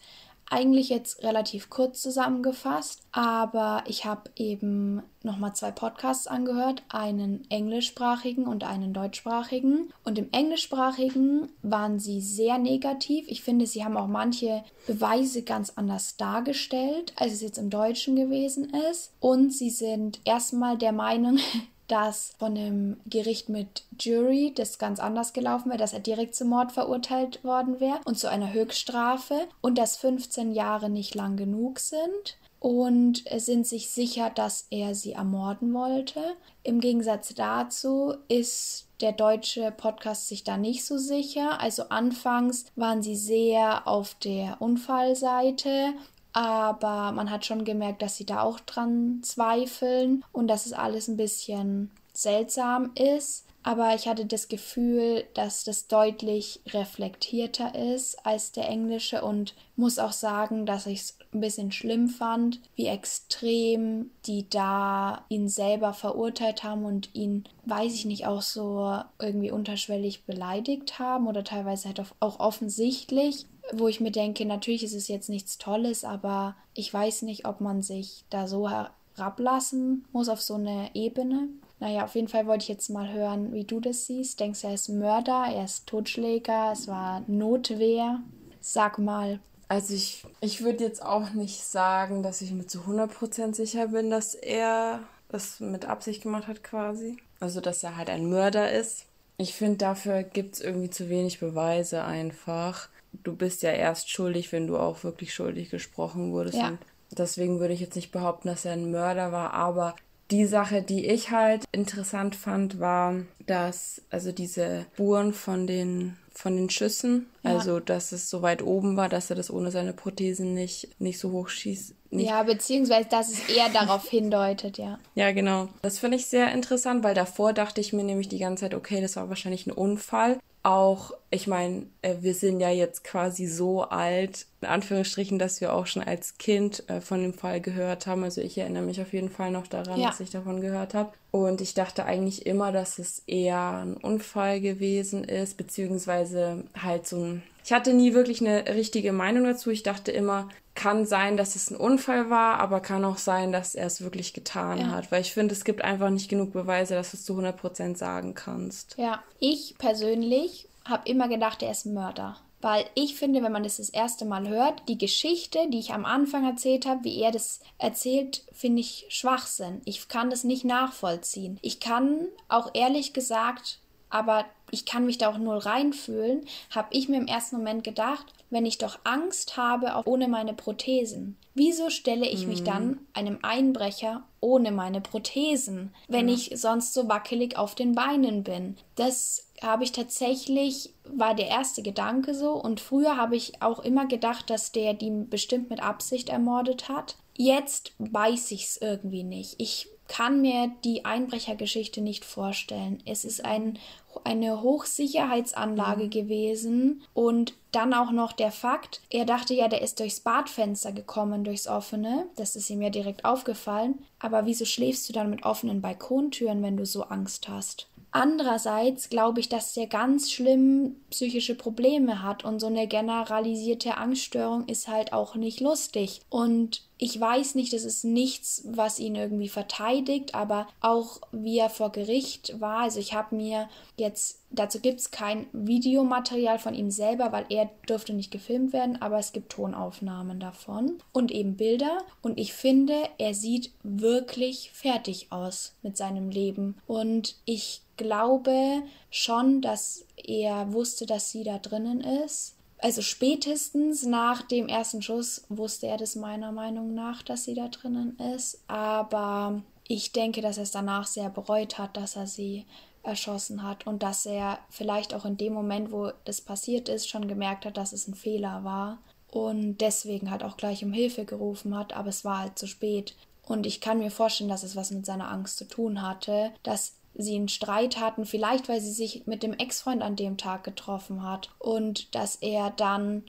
eigentlich jetzt relativ kurz zusammengefasst, aber ich habe eben nochmal zwei Podcasts angehört, einen englischsprachigen und einen deutschsprachigen. Und im englischsprachigen waren sie sehr negativ. Ich finde, sie haben auch manche Beweise ganz anders dargestellt, als es jetzt im Deutschen gewesen ist. Und sie sind erstmal der Meinung, <laughs> dass von dem Gericht mit Jury das ganz anders gelaufen wäre, dass er direkt zum Mord verurteilt worden wäre und zu einer Höchststrafe und dass 15 Jahre nicht lang genug sind und sind sich sicher, dass er sie ermorden wollte. Im Gegensatz dazu ist der deutsche Podcast sich da nicht so sicher. Also anfangs waren sie sehr auf der Unfallseite aber man hat schon gemerkt, dass sie da auch dran zweifeln und dass es alles ein bisschen seltsam ist. aber ich hatte das Gefühl, dass das deutlich reflektierter ist als der englische und muss auch sagen, dass ich es ein bisschen schlimm fand, wie extrem die da ihn selber verurteilt haben und ihn, weiß ich nicht, auch so irgendwie unterschwellig beleidigt haben oder teilweise halt auch offensichtlich wo ich mir denke, natürlich ist es jetzt nichts Tolles, aber ich weiß nicht, ob man sich da so herablassen muss auf so eine Ebene. Naja, auf jeden Fall wollte ich jetzt mal hören, wie du das siehst. Denkst du, er ist Mörder, er ist Totschläger, es war Notwehr? Sag mal. Also ich, ich würde jetzt auch nicht sagen, dass ich mir zu 100% sicher bin, dass er das mit Absicht gemacht hat quasi. Also dass er halt ein Mörder ist. Ich finde, dafür gibt es irgendwie zu wenig Beweise einfach. Du bist ja erst schuldig, wenn du auch wirklich schuldig gesprochen wurdest. Ja. Und deswegen würde ich jetzt nicht behaupten, dass er ein Mörder war, aber die Sache, die ich halt interessant fand, war, dass also diese Spuren von den von den Schüssen, ja. also dass es so weit oben war, dass er das ohne seine Prothesen nicht nicht so hoch schießt. Nicht ja, beziehungsweise dass es eher darauf <laughs> hindeutet, ja. Ja, genau. Das finde ich sehr interessant, weil davor dachte ich mir nämlich die ganze Zeit, okay, das war wahrscheinlich ein Unfall auch, ich meine, äh, wir sind ja jetzt quasi so alt, in Anführungsstrichen, dass wir auch schon als Kind äh, von dem Fall gehört haben. Also ich erinnere mich auf jeden Fall noch daran, ja. dass ich davon gehört habe. Und ich dachte eigentlich immer, dass es eher ein Unfall gewesen ist, beziehungsweise halt so ein. Ich hatte nie wirklich eine richtige Meinung dazu. Ich dachte immer, kann sein, dass es ein Unfall war, aber kann auch sein, dass er es wirklich getan ja. hat. Weil ich finde, es gibt einfach nicht genug Beweise, dass du es zu 100% sagen kannst. Ja, ich persönlich habe immer gedacht, er ist ein Mörder. Weil ich finde, wenn man das das erste Mal hört, die Geschichte, die ich am Anfang erzählt habe, wie er das erzählt, finde ich Schwachsinn. Ich kann das nicht nachvollziehen. Ich kann auch ehrlich gesagt, aber ich kann mich da auch nur reinfühlen, habe ich mir im ersten Moment gedacht, wenn ich doch Angst habe auch ohne meine Prothesen? Wieso stelle ich mich dann mhm. einem Einbrecher ohne meine Prothesen, wenn ja. ich sonst so wackelig auf den Beinen bin? Das habe ich tatsächlich, war der erste Gedanke so. Und früher habe ich auch immer gedacht, dass der die bestimmt mit Absicht ermordet hat. Jetzt weiß ich es irgendwie nicht. Ich kann mir die Einbrechergeschichte nicht vorstellen. Es ist ein, eine Hochsicherheitsanlage mhm. gewesen und dann auch noch der Fakt, er dachte ja, der ist durchs Badfenster gekommen, durchs offene. Das ist ihm ja direkt aufgefallen. Aber wieso schläfst du dann mit offenen Balkontüren, wenn du so Angst hast? Andererseits glaube ich, dass der ganz schlimm psychische Probleme hat und so eine generalisierte Angststörung ist halt auch nicht lustig. Und ich weiß nicht, das ist nichts, was ihn irgendwie verteidigt, aber auch wie er vor Gericht war. Also ich habe mir jetzt, dazu gibt es kein Videomaterial von ihm selber, weil er dürfte nicht gefilmt werden, aber es gibt Tonaufnahmen davon und eben Bilder. Und ich finde, er sieht wirklich fertig aus mit seinem Leben. Und ich glaube schon, dass er wusste, dass sie da drinnen ist also spätestens nach dem ersten Schuss wusste er das meiner Meinung nach, dass sie da drinnen ist. Aber ich denke, dass er es danach sehr bereut hat, dass er sie erschossen hat und dass er vielleicht auch in dem Moment, wo das passiert ist, schon gemerkt hat, dass es ein Fehler war und deswegen halt auch gleich um Hilfe gerufen hat, aber es war halt zu spät. Und ich kann mir vorstellen, dass es was mit seiner Angst zu tun hatte, dass sie einen Streit hatten, vielleicht weil sie sich mit dem Ex-Freund an dem Tag getroffen hat und dass er dann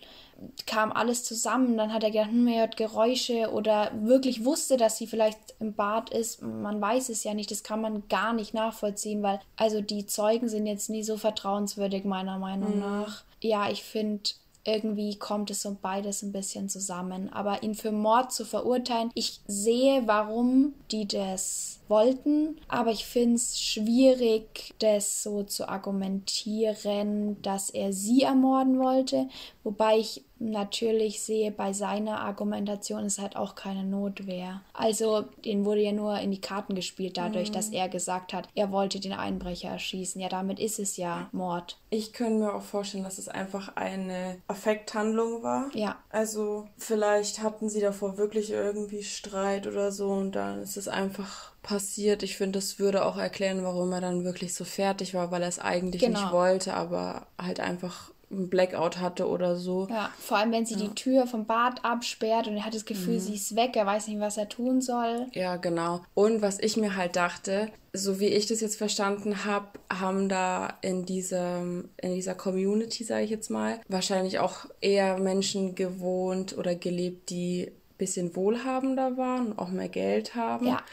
kam alles zusammen, dann hat er gedacht, hm, er hört Geräusche oder wirklich wusste, dass sie vielleicht im Bad ist. Man weiß es ja nicht, das kann man gar nicht nachvollziehen, weil also die Zeugen sind jetzt nie so vertrauenswürdig meiner Meinung mhm. nach. Ja, ich finde irgendwie kommt es so beides ein bisschen zusammen. Aber ihn für Mord zu verurteilen, ich sehe, warum die das wollten, aber ich finde es schwierig, das so zu argumentieren, dass er sie ermorden wollte, wobei ich natürlich sehe, bei seiner Argumentation ist halt auch keine Notwehr. Also, den wurde ja nur in die Karten gespielt, dadurch, mhm. dass er gesagt hat, er wollte den Einbrecher erschießen. Ja, damit ist es ja Mord. Ich könnte mir auch vorstellen, dass es einfach eine Affekthandlung war. Ja. Also, vielleicht hatten sie davor wirklich irgendwie Streit oder so und dann ist es einfach passiert. Ich finde, das würde auch erklären, warum er dann wirklich so fertig war, weil er es eigentlich genau. nicht wollte, aber halt einfach einen Blackout hatte oder so. Ja, vor allem wenn sie ja. die Tür vom Bad absperrt und er hat das Gefühl, mhm. sie ist weg, er weiß nicht, was er tun soll. Ja, genau. Und was ich mir halt dachte, so wie ich das jetzt verstanden habe, haben da in diesem in dieser Community, sage ich jetzt mal, wahrscheinlich auch eher Menschen gewohnt oder gelebt, die ein bisschen wohlhabender waren, auch mehr Geld haben. Ja.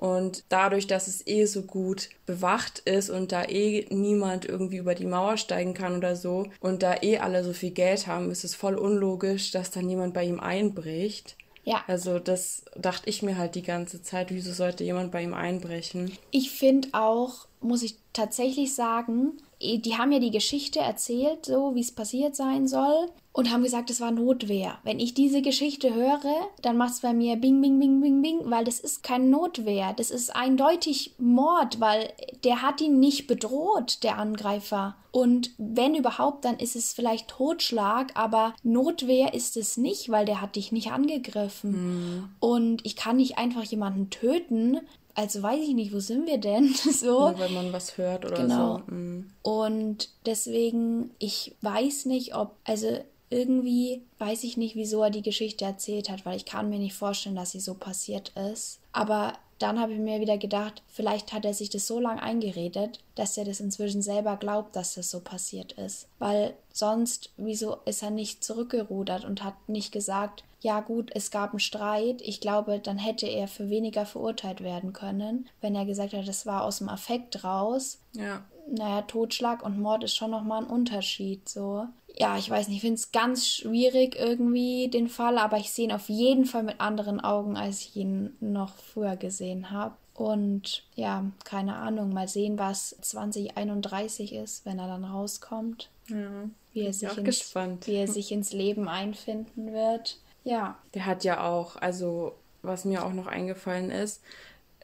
Und dadurch, dass es eh so gut bewacht ist und da eh niemand irgendwie über die Mauer steigen kann oder so und da eh alle so viel Geld haben, ist es voll unlogisch, dass dann jemand bei ihm einbricht. Ja. Also das dachte ich mir halt die ganze Zeit, wieso sollte jemand bei ihm einbrechen? Ich finde auch, muss ich tatsächlich sagen, eh, die haben ja die Geschichte erzählt, so wie es passiert sein soll und haben gesagt, es war Notwehr. Wenn ich diese Geschichte höre, dann macht es bei mir bing, bing, bing, bing, bing, weil das ist kein Notwehr. Das ist eindeutig Mord, weil der hat ihn nicht bedroht, der Angreifer. Und wenn überhaupt, dann ist es vielleicht Totschlag, aber Notwehr ist es nicht, weil der hat dich nicht angegriffen. Mhm. Und ich kann nicht einfach jemanden töten, also weiß ich nicht, wo sind wir denn? <laughs> so. Nur wenn man was hört oder genau. so. Mhm. Und deswegen, ich weiß nicht, ob, also irgendwie weiß ich nicht, wieso er die Geschichte erzählt hat, weil ich kann mir nicht vorstellen, dass sie so passiert ist. Aber dann habe ich mir wieder gedacht, vielleicht hat er sich das so lange eingeredet, dass er das inzwischen selber glaubt, dass das so passiert ist. Weil sonst, wieso ist er nicht zurückgerudert und hat nicht gesagt, ja gut, es gab einen Streit. Ich glaube, dann hätte er für weniger verurteilt werden können, wenn er gesagt hat, das war aus dem Affekt raus. Ja. Naja, Totschlag und Mord ist schon nochmal ein Unterschied, so ja, ich weiß nicht, ich finde es ganz schwierig irgendwie, den Fall, aber ich sehe ihn auf jeden Fall mit anderen Augen, als ich ihn noch früher gesehen habe. Und ja, keine Ahnung, mal sehen, was 2031 ist, wenn er dann rauskommt. Ja, wie er, sich ins, wie er sich ins Leben einfinden wird. Ja. Der hat ja auch, also was mir auch noch eingefallen ist,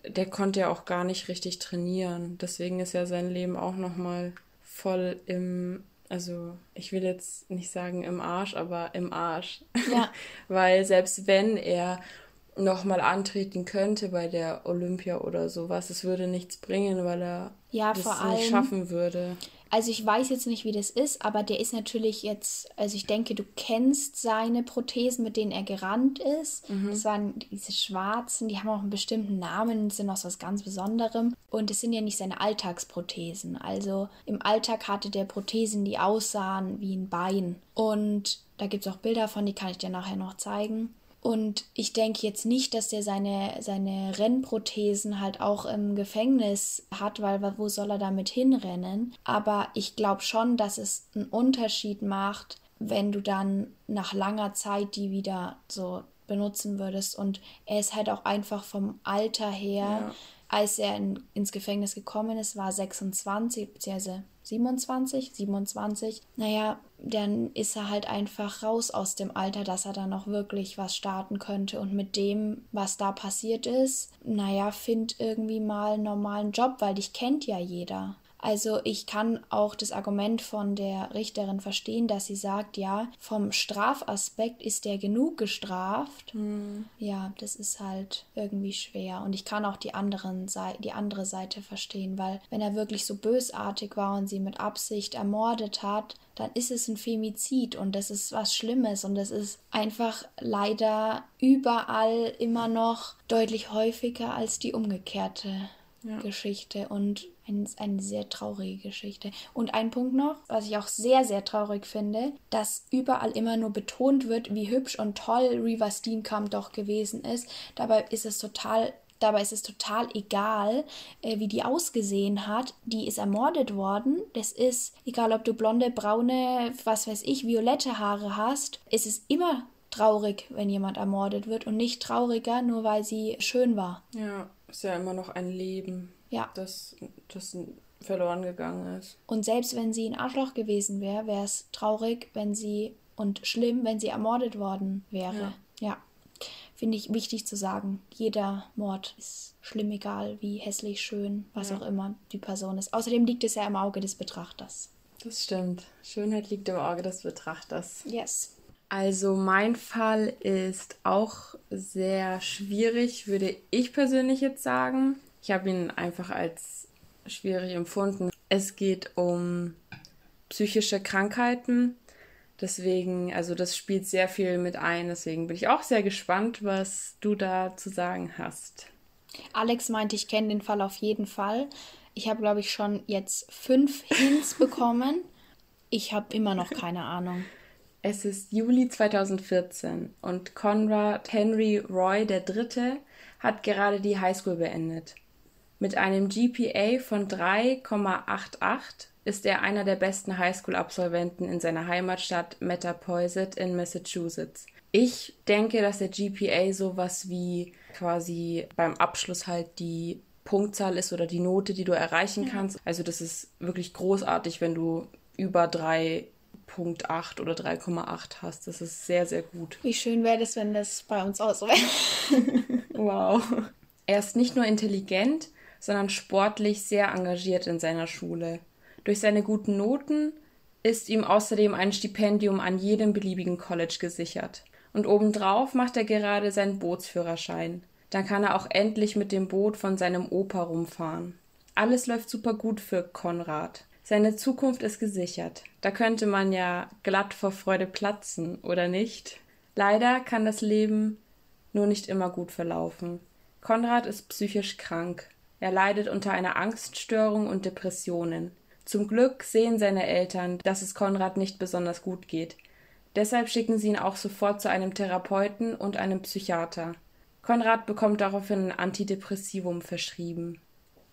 der konnte ja auch gar nicht richtig trainieren. Deswegen ist ja sein Leben auch nochmal voll im also ich will jetzt nicht sagen im Arsch, aber im Arsch. Ja. <laughs> Weil selbst wenn er nochmal antreten könnte bei der Olympia oder sowas, es würde nichts bringen, weil er ja, das nicht allem, schaffen würde. Also ich weiß jetzt nicht, wie das ist, aber der ist natürlich jetzt, also ich denke, du kennst seine Prothesen, mit denen er gerannt ist. Mhm. Das waren diese schwarzen, die haben auch einen bestimmten Namen, sind auch was ganz Besonderem. Und es sind ja nicht seine Alltagsprothesen. Also im Alltag hatte der Prothesen, die aussahen wie ein Bein. Und da gibt es auch Bilder von, die kann ich dir nachher noch zeigen. Und ich denke jetzt nicht, dass der seine, seine Rennprothesen halt auch im Gefängnis hat, weil wo soll er damit hinrennen? Aber ich glaube schon, dass es einen Unterschied macht, wenn du dann nach langer Zeit die wieder so benutzen würdest. Und er ist halt auch einfach vom Alter her, ja. als er in, ins Gefängnis gekommen ist, war 26, beziehungsweise 27, 27. Naja, dann ist er halt einfach raus aus dem Alter, dass er da noch wirklich was starten könnte. Und mit dem, was da passiert ist, naja, find irgendwie mal einen normalen Job, weil dich kennt ja jeder. Also ich kann auch das Argument von der Richterin verstehen, dass sie sagt, ja, vom Strafaspekt ist der genug gestraft. Mhm. Ja, das ist halt irgendwie schwer. Und ich kann auch die, anderen Seite, die andere Seite verstehen, weil wenn er wirklich so bösartig war und sie mit Absicht ermordet hat, dann ist es ein Femizid und das ist was Schlimmes und das ist einfach leider überall immer noch deutlich häufiger als die umgekehrte ja. Geschichte und ein, eine sehr traurige Geschichte. Und ein Punkt noch, was ich auch sehr, sehr traurig finde, dass überall immer nur betont wird, wie hübsch und toll Riva Steenkamp doch gewesen ist. Dabei ist es total Dabei ist es total egal, äh, wie die ausgesehen hat. Die ist ermordet worden. Das ist, egal ob du blonde, braune, was weiß ich, violette Haare hast, ist es immer traurig, wenn jemand ermordet wird und nicht trauriger, nur weil sie schön war. Ja, ist ja immer noch ein Leben ja. das, das verloren gegangen ist. Und selbst wenn sie ein Arschloch gewesen wäre, wäre es traurig, wenn sie und schlimm, wenn sie ermordet worden wäre. Ja. ja. Finde ich wichtig zu sagen. Jeder Mord ist schlimm, egal wie hässlich, schön, was ja. auch immer die Person ist. Außerdem liegt es ja im Auge des Betrachters. Das stimmt. Schönheit liegt im Auge des Betrachters. Yes. Also mein Fall ist auch sehr schwierig, würde ich persönlich jetzt sagen. Ich habe ihn einfach als schwierig empfunden. Es geht um psychische Krankheiten. Deswegen, also das spielt sehr viel mit ein. Deswegen bin ich auch sehr gespannt, was du da zu sagen hast. Alex meinte, ich kenne den Fall auf jeden Fall. Ich habe, glaube ich, schon jetzt fünf <laughs> Hints bekommen. Ich habe immer noch keine Ahnung. Es ist Juli 2014 und Conrad Henry Roy III. hat gerade die Highschool beendet. Mit einem GPA von 3,88 ist er einer der besten Highschool-Absolventen in seiner Heimatstadt Mattapoisett in Massachusetts. Ich denke, dass der GPA sowas wie quasi beim Abschluss halt die Punktzahl ist oder die Note, die du erreichen kannst. Also das ist wirklich großartig, wenn du über 3,8 oder 3,8 hast. Das ist sehr, sehr gut. Wie schön wäre das, wenn das bei uns auch so wäre. <laughs> wow. Er ist nicht nur intelligent, sondern sportlich sehr engagiert in seiner Schule. Durch seine guten Noten ist ihm außerdem ein Stipendium an jedem beliebigen College gesichert. Und obendrauf macht er gerade seinen Bootsführerschein. Dann kann er auch endlich mit dem Boot von seinem Opa rumfahren. Alles läuft super gut für Konrad. Seine Zukunft ist gesichert. Da könnte man ja glatt vor Freude platzen, oder nicht? Leider kann das Leben nur nicht immer gut verlaufen. Konrad ist psychisch krank. Er leidet unter einer Angststörung und Depressionen. Zum Glück sehen seine Eltern, dass es Konrad nicht besonders gut geht. Deshalb schicken sie ihn auch sofort zu einem Therapeuten und einem Psychiater. Konrad bekommt daraufhin ein Antidepressivum verschrieben.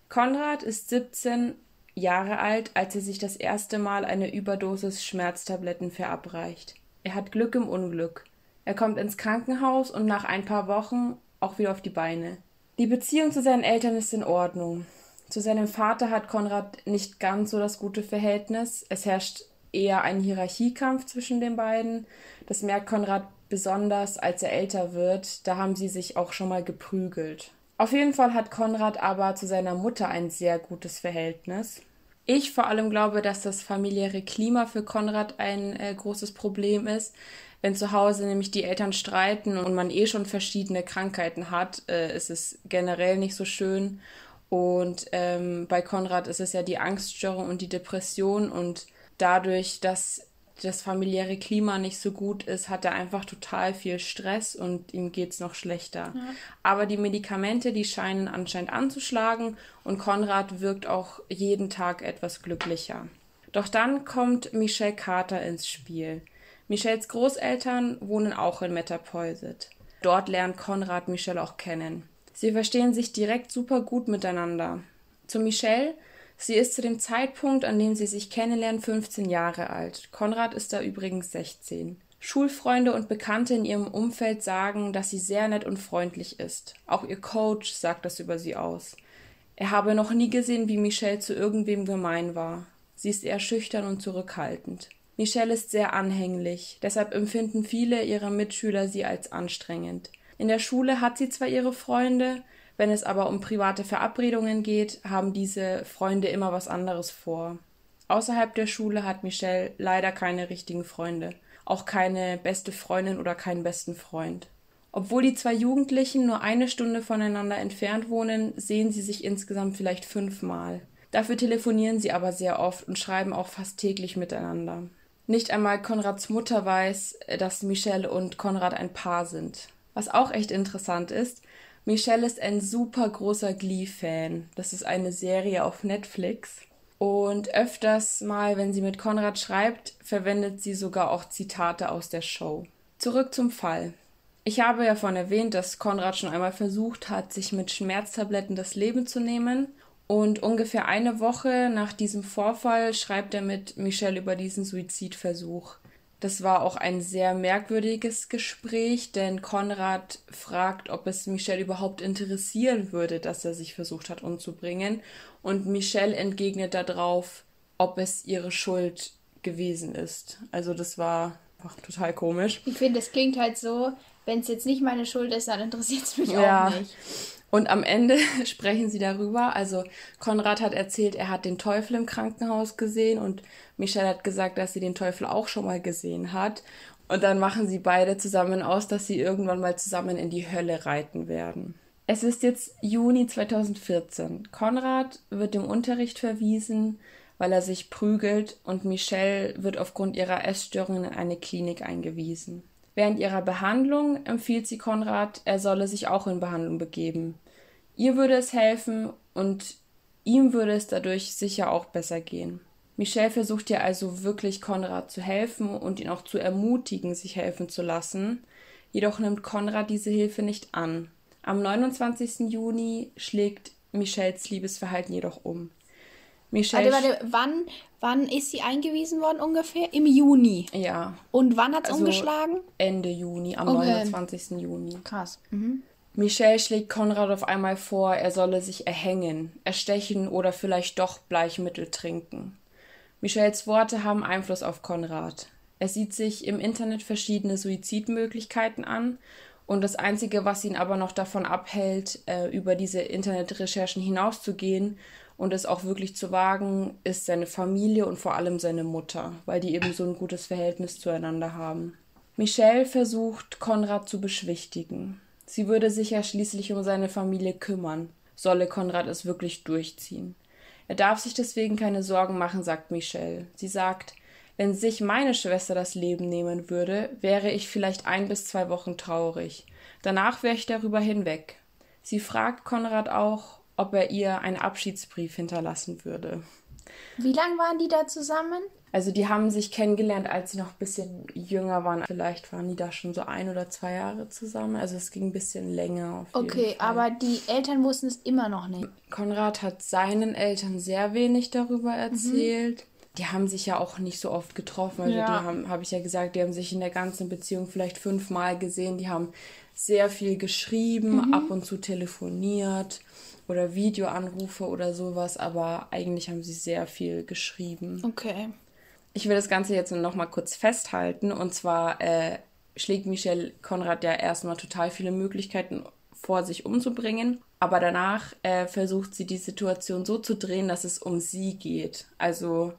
Konrad ist 17 Jahre alt, als er sich das erste Mal eine Überdosis Schmerztabletten verabreicht. Er hat Glück im Unglück. Er kommt ins Krankenhaus und nach ein paar Wochen auch wieder auf die Beine. Die Beziehung zu seinen Eltern ist in Ordnung. Zu seinem Vater hat Konrad nicht ganz so das gute Verhältnis. Es herrscht eher ein Hierarchiekampf zwischen den beiden. Das merkt Konrad besonders, als er älter wird. Da haben sie sich auch schon mal geprügelt. Auf jeden Fall hat Konrad aber zu seiner Mutter ein sehr gutes Verhältnis. Ich vor allem glaube, dass das familiäre Klima für Konrad ein äh, großes Problem ist. Wenn zu Hause nämlich die Eltern streiten und man eh schon verschiedene Krankheiten hat, äh, ist es generell nicht so schön. Und ähm, bei Konrad ist es ja die Angststörung und die Depression und dadurch, dass das familiäre Klima nicht so gut ist, hat er einfach total viel Stress und ihm geht es noch schlechter. Ja. Aber die Medikamente, die scheinen anscheinend anzuschlagen und Konrad wirkt auch jeden Tag etwas glücklicher. Doch dann kommt Michelle Carter ins Spiel. Michelles Großeltern wohnen auch in Metapoiset. Dort lernt Konrad Michelle auch kennen. Sie verstehen sich direkt super gut miteinander. Zu Michelle, sie ist zu dem Zeitpunkt, an dem sie sich kennenlernen, 15 Jahre alt. Konrad ist da übrigens 16. Schulfreunde und Bekannte in ihrem Umfeld sagen, dass sie sehr nett und freundlich ist. Auch ihr Coach sagt das über sie aus. Er habe noch nie gesehen, wie Michelle zu irgendwem gemein war. Sie ist eher schüchtern und zurückhaltend. Michelle ist sehr anhänglich, deshalb empfinden viele ihrer Mitschüler sie als anstrengend. In der Schule hat sie zwar ihre Freunde, wenn es aber um private Verabredungen geht, haben diese Freunde immer was anderes vor. Außerhalb der Schule hat Michelle leider keine richtigen Freunde, auch keine beste Freundin oder keinen besten Freund. Obwohl die zwei Jugendlichen nur eine Stunde voneinander entfernt wohnen, sehen sie sich insgesamt vielleicht fünfmal. Dafür telefonieren sie aber sehr oft und schreiben auch fast täglich miteinander. Nicht einmal Konrads Mutter weiß, dass Michelle und Konrad ein Paar sind. Was auch echt interessant ist, Michelle ist ein super großer Glee-Fan. Das ist eine Serie auf Netflix. Und öfters mal, wenn sie mit Konrad schreibt, verwendet sie sogar auch Zitate aus der Show. Zurück zum Fall. Ich habe ja vorhin erwähnt, dass Konrad schon einmal versucht hat, sich mit Schmerztabletten das Leben zu nehmen. Und ungefähr eine Woche nach diesem Vorfall schreibt er mit Michelle über diesen Suizidversuch. Das war auch ein sehr merkwürdiges Gespräch, denn Konrad fragt, ob es Michelle überhaupt interessieren würde, dass er sich versucht hat umzubringen. Und Michelle entgegnet darauf, ob es ihre Schuld gewesen ist. Also das war einfach total komisch. Ich finde, es klingt halt so, wenn es jetzt nicht meine Schuld ist, dann interessiert es mich ja. auch nicht. Und am Ende <laughs> sprechen sie darüber. Also Konrad hat erzählt, er hat den Teufel im Krankenhaus gesehen und Michelle hat gesagt, dass sie den Teufel auch schon mal gesehen hat. Und dann machen sie beide zusammen aus, dass sie irgendwann mal zusammen in die Hölle reiten werden. Es ist jetzt Juni 2014. Konrad wird im Unterricht verwiesen, weil er sich prügelt und Michelle wird aufgrund ihrer Essstörungen in eine Klinik eingewiesen. Während ihrer Behandlung empfiehlt sie Konrad, er solle sich auch in Behandlung begeben. Ihr würde es helfen und ihm würde es dadurch sicher auch besser gehen. Michelle versucht ja also wirklich Konrad zu helfen und ihn auch zu ermutigen, sich helfen zu lassen. Jedoch nimmt Konrad diese Hilfe nicht an. Am 29. Juni schlägt Michelles Liebesverhalten jedoch um. Michelle warte, warte, wann, wann ist sie eingewiesen worden ungefähr? Im Juni. Ja. Und wann hat es also umgeschlagen? Ende Juni, am okay. 29. Juni. Krass. Mhm. Michelle schlägt Konrad auf einmal vor, er solle sich erhängen, erstechen oder vielleicht doch Bleichmittel trinken. Michelles Worte haben Einfluss auf Konrad. Er sieht sich im Internet verschiedene Suizidmöglichkeiten an und das Einzige, was ihn aber noch davon abhält, äh, über diese Internetrecherchen hinauszugehen und es auch wirklich zu wagen, ist seine Familie und vor allem seine Mutter, weil die eben so ein gutes Verhältnis zueinander haben. Michelle versucht, Konrad zu beschwichtigen. Sie würde sich ja schließlich um seine Familie kümmern, solle Konrad es wirklich durchziehen. Er darf sich deswegen keine Sorgen machen, sagt Michelle. Sie sagt, wenn sich meine Schwester das Leben nehmen würde, wäre ich vielleicht ein bis zwei Wochen traurig. Danach wäre ich darüber hinweg. Sie fragt Konrad auch, ob er ihr einen Abschiedsbrief hinterlassen würde. Wie lange waren die da zusammen? Also die haben sich kennengelernt, als sie noch ein bisschen jünger waren. Vielleicht waren die da schon so ein oder zwei Jahre zusammen. Also es ging ein bisschen länger. okay, aber die Eltern wussten es immer noch nicht. Konrad hat seinen Eltern sehr wenig darüber mhm. erzählt. Mhm die haben sich ja auch nicht so oft getroffen. Also ja. die haben, habe ich ja gesagt, die haben sich in der ganzen Beziehung vielleicht fünfmal gesehen. Die haben sehr viel geschrieben, mhm. ab und zu telefoniert oder Videoanrufe oder sowas, aber eigentlich haben sie sehr viel geschrieben. Okay. Ich will das Ganze jetzt noch mal kurz festhalten und zwar äh, schlägt Michelle Konrad ja erstmal total viele Möglichkeiten vor, sich umzubringen, aber danach äh, versucht sie die Situation so zu drehen, dass es um sie geht. Also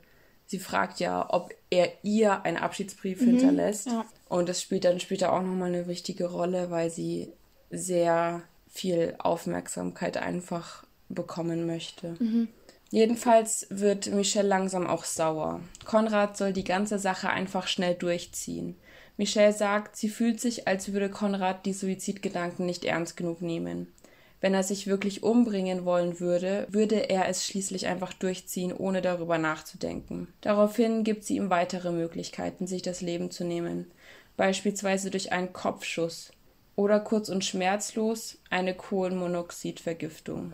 sie fragt ja, ob er ihr einen Abschiedsbrief mhm, hinterlässt. Ja. Und das spielt dann später auch nochmal eine wichtige Rolle, weil sie sehr viel Aufmerksamkeit einfach bekommen möchte. Mhm. Jedenfalls wird Michelle langsam auch sauer. Konrad soll die ganze Sache einfach schnell durchziehen. Michelle sagt, sie fühlt sich, als würde Konrad die Suizidgedanken nicht ernst genug nehmen. Wenn er sich wirklich umbringen wollen würde, würde er es schließlich einfach durchziehen, ohne darüber nachzudenken. Daraufhin gibt sie ihm weitere Möglichkeiten, sich das Leben zu nehmen, beispielsweise durch einen Kopfschuss oder kurz und schmerzlos eine Kohlenmonoxidvergiftung.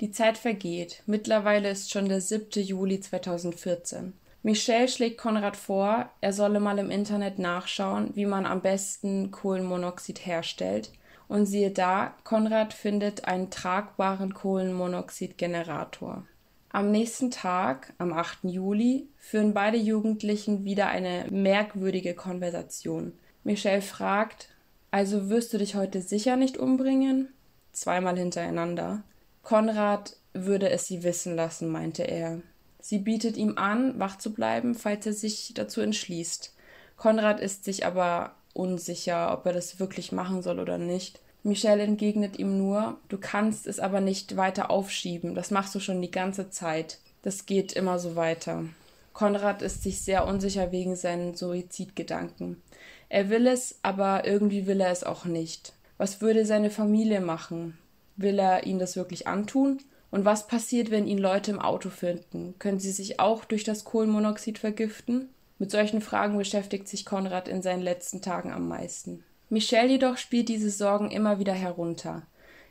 Die Zeit vergeht. Mittlerweile ist schon der 7. Juli 2014. Michelle schlägt Konrad vor, er solle mal im Internet nachschauen, wie man am besten Kohlenmonoxid herstellt, und siehe da, Konrad findet einen tragbaren Kohlenmonoxidgenerator. Am nächsten Tag, am 8. Juli, führen beide Jugendlichen wieder eine merkwürdige Konversation. Michelle fragt, also wirst du dich heute sicher nicht umbringen? Zweimal hintereinander. Konrad würde es sie wissen lassen, meinte er. Sie bietet ihm an, wach zu bleiben, falls er sich dazu entschließt. Konrad ist sich aber unsicher, ob er das wirklich machen soll oder nicht. Michelle entgegnet ihm nur, du kannst es aber nicht weiter aufschieben, das machst du schon die ganze Zeit. Das geht immer so weiter. Konrad ist sich sehr unsicher wegen seinen Suizidgedanken. Er will es, aber irgendwie will er es auch nicht. Was würde seine Familie machen? Will er ihnen das wirklich antun? Und was passiert, wenn ihn Leute im Auto finden? Können sie sich auch durch das Kohlenmonoxid vergiften? Mit solchen Fragen beschäftigt sich Konrad in seinen letzten Tagen am meisten. Michel jedoch spielt diese Sorgen immer wieder herunter.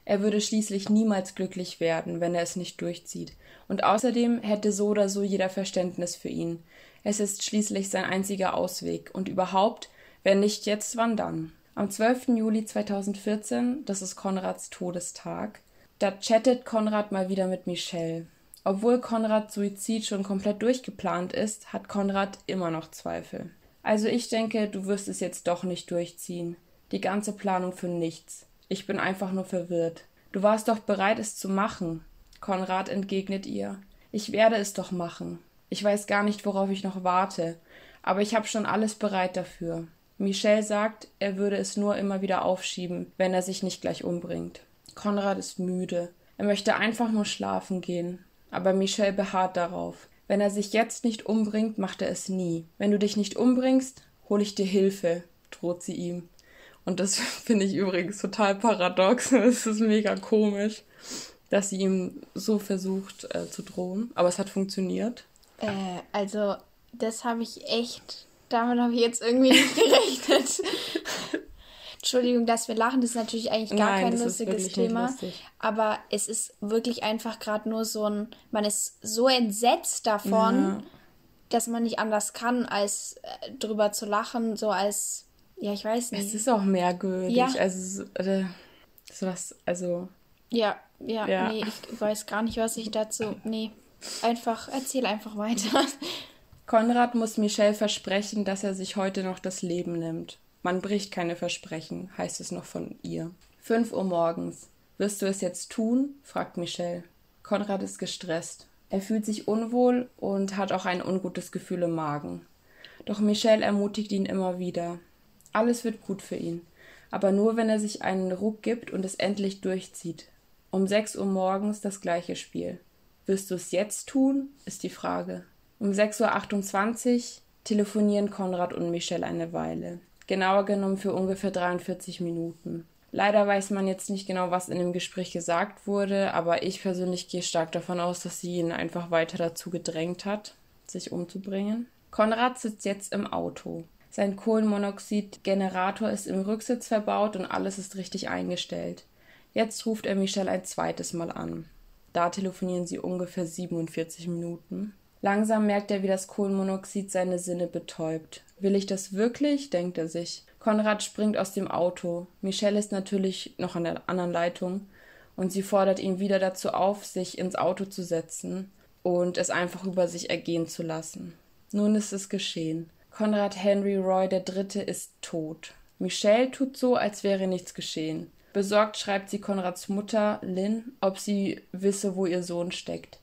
Er würde schließlich niemals glücklich werden, wenn er es nicht durchzieht. Und außerdem hätte so oder so jeder Verständnis für ihn. Es ist schließlich sein einziger Ausweg. Und überhaupt, wenn nicht jetzt, wann dann? Am 12. Juli 2014, das ist Konrads Todestag, da chattet Konrad mal wieder mit Michelle. Obwohl Konrads Suizid schon komplett durchgeplant ist, hat Konrad immer noch Zweifel. Also ich denke, du wirst es jetzt doch nicht durchziehen. Die ganze Planung für nichts. Ich bin einfach nur verwirrt. Du warst doch bereit, es zu machen. Konrad entgegnet ihr. Ich werde es doch machen. Ich weiß gar nicht, worauf ich noch warte, aber ich habe schon alles bereit dafür. Michel sagt, er würde es nur immer wieder aufschieben, wenn er sich nicht gleich umbringt. Konrad ist müde. Er möchte einfach nur schlafen gehen. Aber Michel beharrt darauf. Wenn er sich jetzt nicht umbringt, macht er es nie. Wenn du dich nicht umbringst, hole ich dir Hilfe, droht sie ihm. Und das <laughs> finde ich übrigens total paradox. <laughs> Es ist mega komisch, dass sie ihm so versucht äh, zu drohen. Aber es hat funktioniert. Äh, also, das habe ich echt. Damit habe ich jetzt irgendwie nicht gerechnet. Entschuldigung, dass wir lachen, das ist natürlich eigentlich gar Nein, kein lustiges Thema. Aber es ist wirklich einfach gerade nur so ein, man ist so entsetzt davon, ja. dass man nicht anders kann, als äh, drüber zu lachen, so als, ja, ich weiß nicht. Es ist auch merkwürdig. Ja. Also, äh, sowas, also. Ja, ja, ja, nee, ich weiß gar nicht, was ich dazu. Nee, einfach, erzähl einfach weiter. Konrad muss Michelle versprechen, dass er sich heute noch das Leben nimmt. Man bricht keine Versprechen, heißt es noch von ihr. Fünf Uhr morgens. Wirst du es jetzt tun? fragt Michelle. Konrad ist gestresst. Er fühlt sich unwohl und hat auch ein ungutes Gefühl im Magen. Doch Michelle ermutigt ihn immer wieder. Alles wird gut für ihn, aber nur wenn er sich einen Ruck gibt und es endlich durchzieht. Um sechs Uhr morgens das gleiche Spiel. Wirst du es jetzt tun? ist die Frage. Um 6.28 Uhr telefonieren Konrad und Michelle eine Weile genauer genommen für ungefähr 43 Minuten. Leider weiß man jetzt nicht genau, was in dem Gespräch gesagt wurde, aber ich persönlich gehe stark davon aus, dass sie ihn einfach weiter dazu gedrängt hat, sich umzubringen. Konrad sitzt jetzt im Auto. Sein Kohlenmonoxidgenerator ist im Rücksitz verbaut und alles ist richtig eingestellt. Jetzt ruft er Michelle ein zweites Mal an. Da telefonieren sie ungefähr 47 Minuten. Langsam merkt er, wie das Kohlenmonoxid seine Sinne betäubt. Will ich das wirklich? denkt er sich. Konrad springt aus dem Auto. Michelle ist natürlich noch an der anderen Leitung und sie fordert ihn wieder dazu auf, sich ins Auto zu setzen und es einfach über sich ergehen zu lassen. Nun ist es geschehen. Konrad Henry Roy III. ist tot. Michelle tut so, als wäre nichts geschehen. Besorgt schreibt sie Konrads Mutter, Lynn, ob sie wisse, wo ihr Sohn steckt.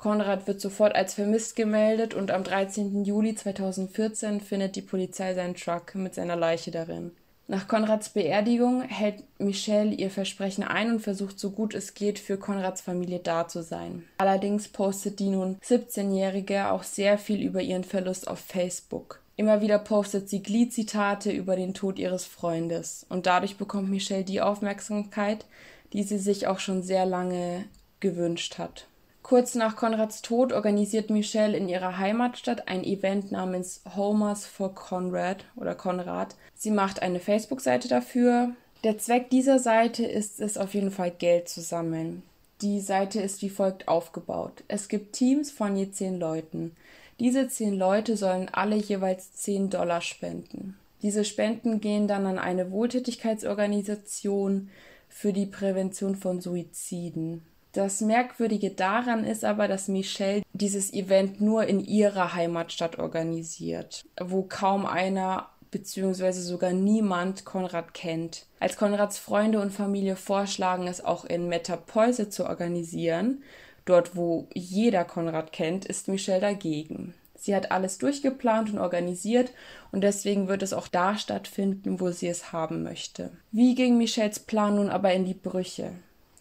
Konrad wird sofort als vermisst gemeldet und am 13. Juli 2014 findet die Polizei seinen Truck mit seiner Leiche darin. Nach Konrads Beerdigung hält Michelle ihr Versprechen ein und versucht so gut es geht für Konrads Familie da zu sein. Allerdings postet die nun 17-Jährige auch sehr viel über ihren Verlust auf Facebook. Immer wieder postet sie Glied-Zitate über den Tod ihres Freundes und dadurch bekommt Michelle die Aufmerksamkeit, die sie sich auch schon sehr lange gewünscht hat. Kurz nach Konrads Tod organisiert Michelle in ihrer Heimatstadt ein Event namens Homers for Conrad oder Konrad. Sie macht eine Facebook-Seite dafür. Der Zweck dieser Seite ist es auf jeden Fall Geld zu sammeln. Die Seite ist wie folgt aufgebaut. Es gibt Teams von je zehn Leuten. Diese zehn Leute sollen alle jeweils zehn Dollar spenden. Diese Spenden gehen dann an eine Wohltätigkeitsorganisation für die Prävention von Suiziden. Das Merkwürdige daran ist aber, dass Michelle dieses Event nur in ihrer Heimatstadt organisiert, wo kaum einer bzw. sogar niemand Konrad kennt. Als Konrads Freunde und Familie vorschlagen, es auch in Metapoise zu organisieren, dort wo jeder Konrad kennt, ist Michelle dagegen. Sie hat alles durchgeplant und organisiert und deswegen wird es auch da stattfinden, wo sie es haben möchte. Wie ging Michelles Plan nun aber in die Brüche?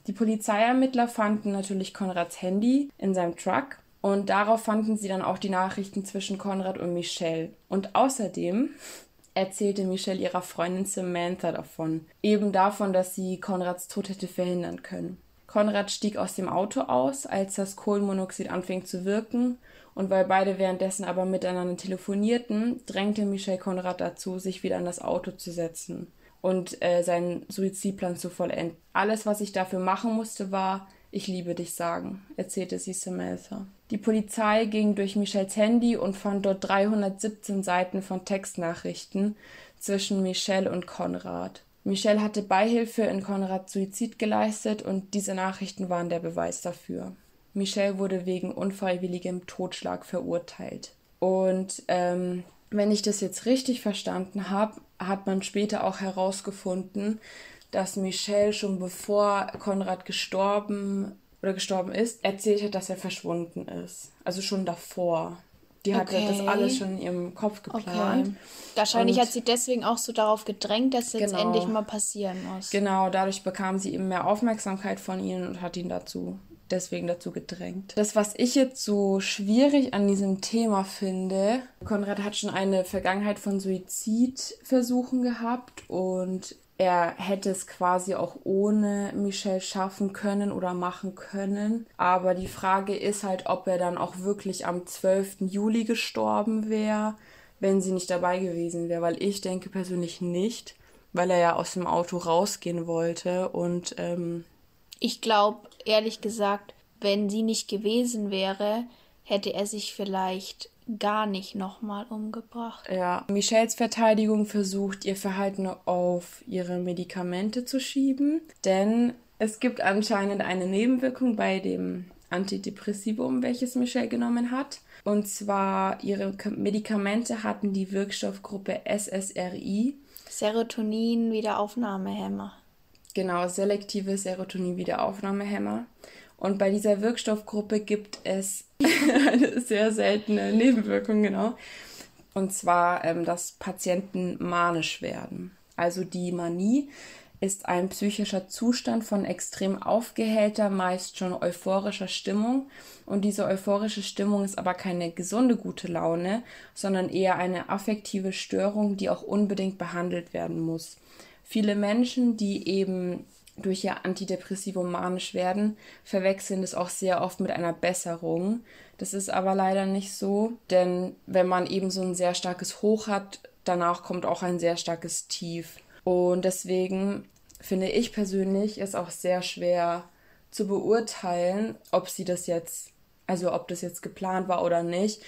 Die Polizeiermittler fanden natürlich Konrads Handy in seinem Truck und darauf fanden sie dann auch die Nachrichten zwischen Konrad und Michelle. Und außerdem <laughs> erzählte Michelle ihrer Freundin Samantha davon, eben davon, dass sie Konrads Tod hätte verhindern können. Konrad stieg aus dem Auto aus, als das Kohlenmonoxid anfing zu wirken, und weil beide währenddessen aber miteinander telefonierten, drängte Michelle Konrad dazu, sich wieder an das Auto zu setzen und äh, seinen Suizidplan zu vollenden. Alles, was ich dafür machen musste, war, ich liebe dich sagen, erzählte sie Samantha. Die Polizei ging durch Michelles Handy und fand dort 317 Seiten von Textnachrichten zwischen Michelle und Konrad. Michelle hatte Beihilfe in Konrads Suizid geleistet und diese Nachrichten waren der Beweis dafür. Michelle wurde wegen unfreiwilligem Totschlag verurteilt. Und ähm, wenn ich das jetzt richtig verstanden habe, hat man später auch herausgefunden, dass Michelle schon bevor Konrad gestorben oder gestorben ist, erzählt hat, dass er verschwunden ist. Also schon davor. Die hatte okay. das alles schon in ihrem Kopf geplant. Okay. Wahrscheinlich und hat sie deswegen auch so darauf gedrängt, dass es jetzt endlich mal passieren muss. Genau, dadurch bekam sie eben mehr Aufmerksamkeit von ihnen und hat ihn dazu deswegen dazu gedrängt. Das, was ich jetzt so schwierig an diesem Thema finde, Konrad hat schon eine Vergangenheit von Suizidversuchen gehabt und er hätte es quasi auch ohne Michelle schaffen können oder machen können. Aber die Frage ist halt, ob er dann auch wirklich am 12. Juli gestorben wäre, wenn sie nicht dabei gewesen wäre. Weil ich denke persönlich nicht, weil er ja aus dem Auto rausgehen wollte und ähm, ich glaube, ehrlich gesagt, wenn sie nicht gewesen wäre, hätte er sich vielleicht gar nicht nochmal umgebracht. Ja, Michelles Verteidigung versucht, ihr Verhalten auf ihre Medikamente zu schieben, denn es gibt anscheinend eine Nebenwirkung bei dem Antidepressivum, welches Michelle genommen hat. Und zwar ihre Medikamente hatten die Wirkstoffgruppe SSRI. Serotonin-Wiederaufnahmehämmer. Genau, selektive Serotonin-Wiederaufnahmehämmer. Und bei dieser Wirkstoffgruppe gibt es eine <laughs> sehr seltene Nebenwirkung, genau. Und zwar, ähm, dass Patienten manisch werden. Also die Manie ist ein psychischer Zustand von extrem aufgehellter, meist schon euphorischer Stimmung. Und diese euphorische Stimmung ist aber keine gesunde gute Laune, sondern eher eine affektive Störung, die auch unbedingt behandelt werden muss. Viele Menschen, die eben durch ihr Antidepressivum manisch werden, verwechseln es auch sehr oft mit einer Besserung. Das ist aber leider nicht so, denn wenn man eben so ein sehr starkes Hoch hat, danach kommt auch ein sehr starkes Tief. Und deswegen finde ich persönlich es auch sehr schwer zu beurteilen, ob sie das jetzt, also ob das jetzt geplant war oder nicht,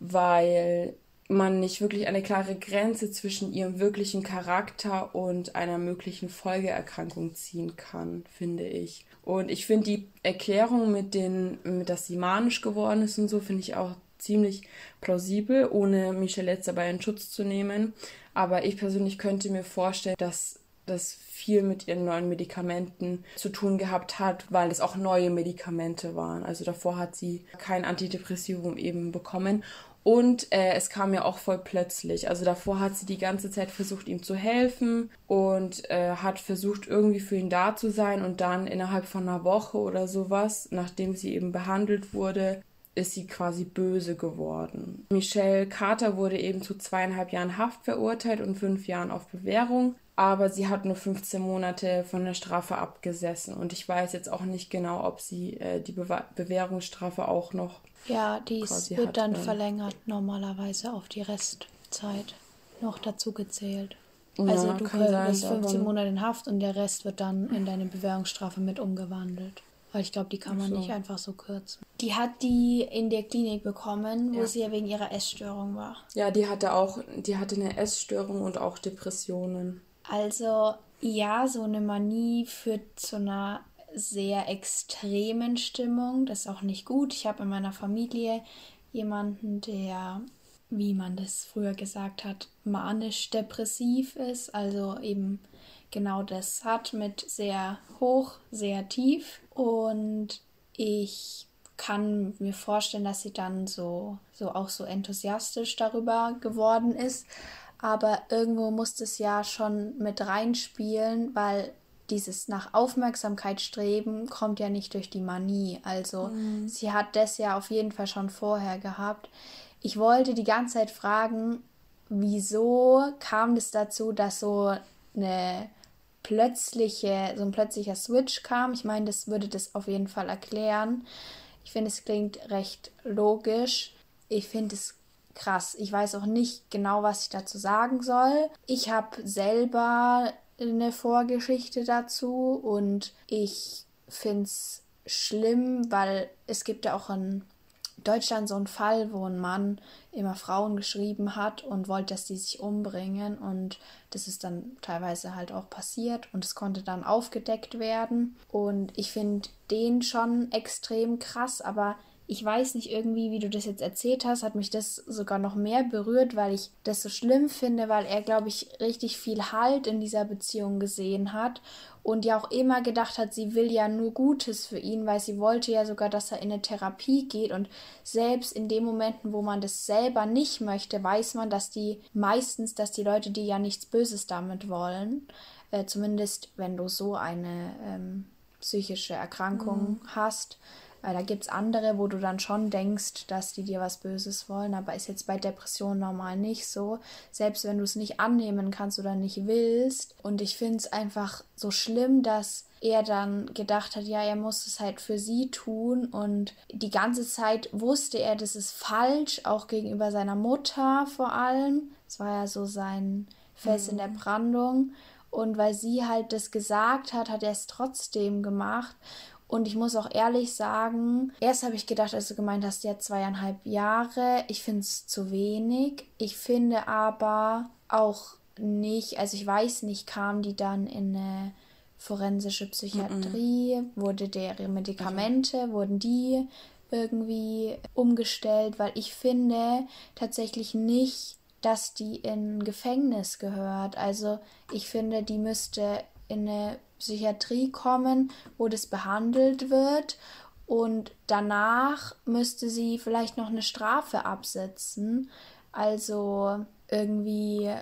weil man nicht wirklich eine klare Grenze zwischen ihrem wirklichen Charakter und einer möglichen Folgeerkrankung ziehen kann, finde ich. Und ich finde die Erklärung mit den, dass sie manisch geworden ist und so, finde ich auch ziemlich plausibel, ohne Michelle jetzt dabei in Schutz zu nehmen. Aber ich persönlich könnte mir vorstellen, dass das viel mit ihren neuen Medikamenten zu tun gehabt hat, weil es auch neue Medikamente waren. Also davor hat sie kein Antidepressivum eben bekommen und äh, es kam ja auch voll plötzlich. Also davor hat sie die ganze Zeit versucht, ihm zu helfen und äh, hat versucht, irgendwie für ihn da zu sein. Und dann innerhalb von einer Woche oder sowas, nachdem sie eben behandelt wurde, ist sie quasi böse geworden. Michelle Carter wurde eben zu zweieinhalb Jahren Haft verurteilt und fünf Jahren auf Bewährung aber sie hat nur 15 Monate von der Strafe abgesessen und ich weiß jetzt auch nicht genau, ob sie äh, die Be Bewährungsstrafe auch noch. Ja, die wird dann ähm. verlängert normalerweise auf die Restzeit noch dazu gezählt. Also ja, du kriegst 15 Monate in Haft und der Rest wird dann in deine Bewährungsstrafe mit umgewandelt. Weil ich glaube, die kann man so. nicht einfach so kürzen. Die hat die in der Klinik bekommen, wo ja. sie ja wegen ihrer Essstörung war. Ja, die hatte auch, die hatte eine Essstörung und auch Depressionen. Also ja, so eine Manie führt zu einer sehr extremen Stimmung. Das ist auch nicht gut. Ich habe in meiner Familie jemanden, der, wie man das früher gesagt hat, manisch-depressiv ist. Also eben genau das hat mit sehr hoch, sehr tief. Und ich kann mir vorstellen, dass sie dann so, so auch so enthusiastisch darüber geworden ist aber irgendwo muss es ja schon mit reinspielen, weil dieses nach Aufmerksamkeit streben kommt ja nicht durch die Manie. Also mhm. sie hat das ja auf jeden Fall schon vorher gehabt. Ich wollte die ganze Zeit fragen, wieso kam es dazu, dass so eine plötzliche, so ein plötzlicher Switch kam. Ich meine, das würde das auf jeden Fall erklären. Ich finde, es klingt recht logisch. Ich finde, es krass. Ich weiß auch nicht genau, was ich dazu sagen soll. Ich habe selber eine Vorgeschichte dazu und ich finde es schlimm, weil es gibt ja auch in Deutschland so einen Fall, wo ein Mann immer Frauen geschrieben hat und wollte, dass die sich umbringen und das ist dann teilweise halt auch passiert und es konnte dann aufgedeckt werden und ich finde den schon extrem krass, aber ich weiß nicht irgendwie, wie du das jetzt erzählt hast, hat mich das sogar noch mehr berührt, weil ich das so schlimm finde, weil er, glaube ich, richtig viel Halt in dieser Beziehung gesehen hat und ja auch immer gedacht hat, sie will ja nur Gutes für ihn, weil sie wollte ja sogar, dass er in eine Therapie geht und selbst in den Momenten, wo man das selber nicht möchte, weiß man, dass die meistens, dass die Leute, die ja nichts Böses damit wollen, äh, zumindest wenn du so eine ähm, psychische Erkrankung mhm. hast. Weil da gibt es andere, wo du dann schon denkst, dass die dir was Böses wollen, aber ist jetzt bei Depressionen normal nicht so. Selbst wenn du es nicht annehmen kannst oder nicht willst. Und ich finde es einfach so schlimm, dass er dann gedacht hat, ja, er muss es halt für sie tun und die ganze Zeit wusste er, das ist falsch, auch gegenüber seiner Mutter vor allem. Es war ja so sein Fels mhm. in der. Brandung. Und weil sie halt das gesagt hat, hat er es trotzdem gemacht. Und ich muss auch ehrlich sagen, erst habe ich gedacht, als du gemeint hast, ja, zweieinhalb Jahre. Ich finde es zu wenig. Ich finde aber auch nicht, also ich weiß nicht, kam die dann in eine forensische Psychiatrie, mm -mm. wurde deren Medikamente, also. wurden die irgendwie umgestellt, weil ich finde tatsächlich nicht, dass die in Gefängnis gehört. Also ich finde, die müsste in eine Psychiatrie kommen, wo das behandelt wird und danach müsste sie vielleicht noch eine Strafe absetzen. Also irgendwie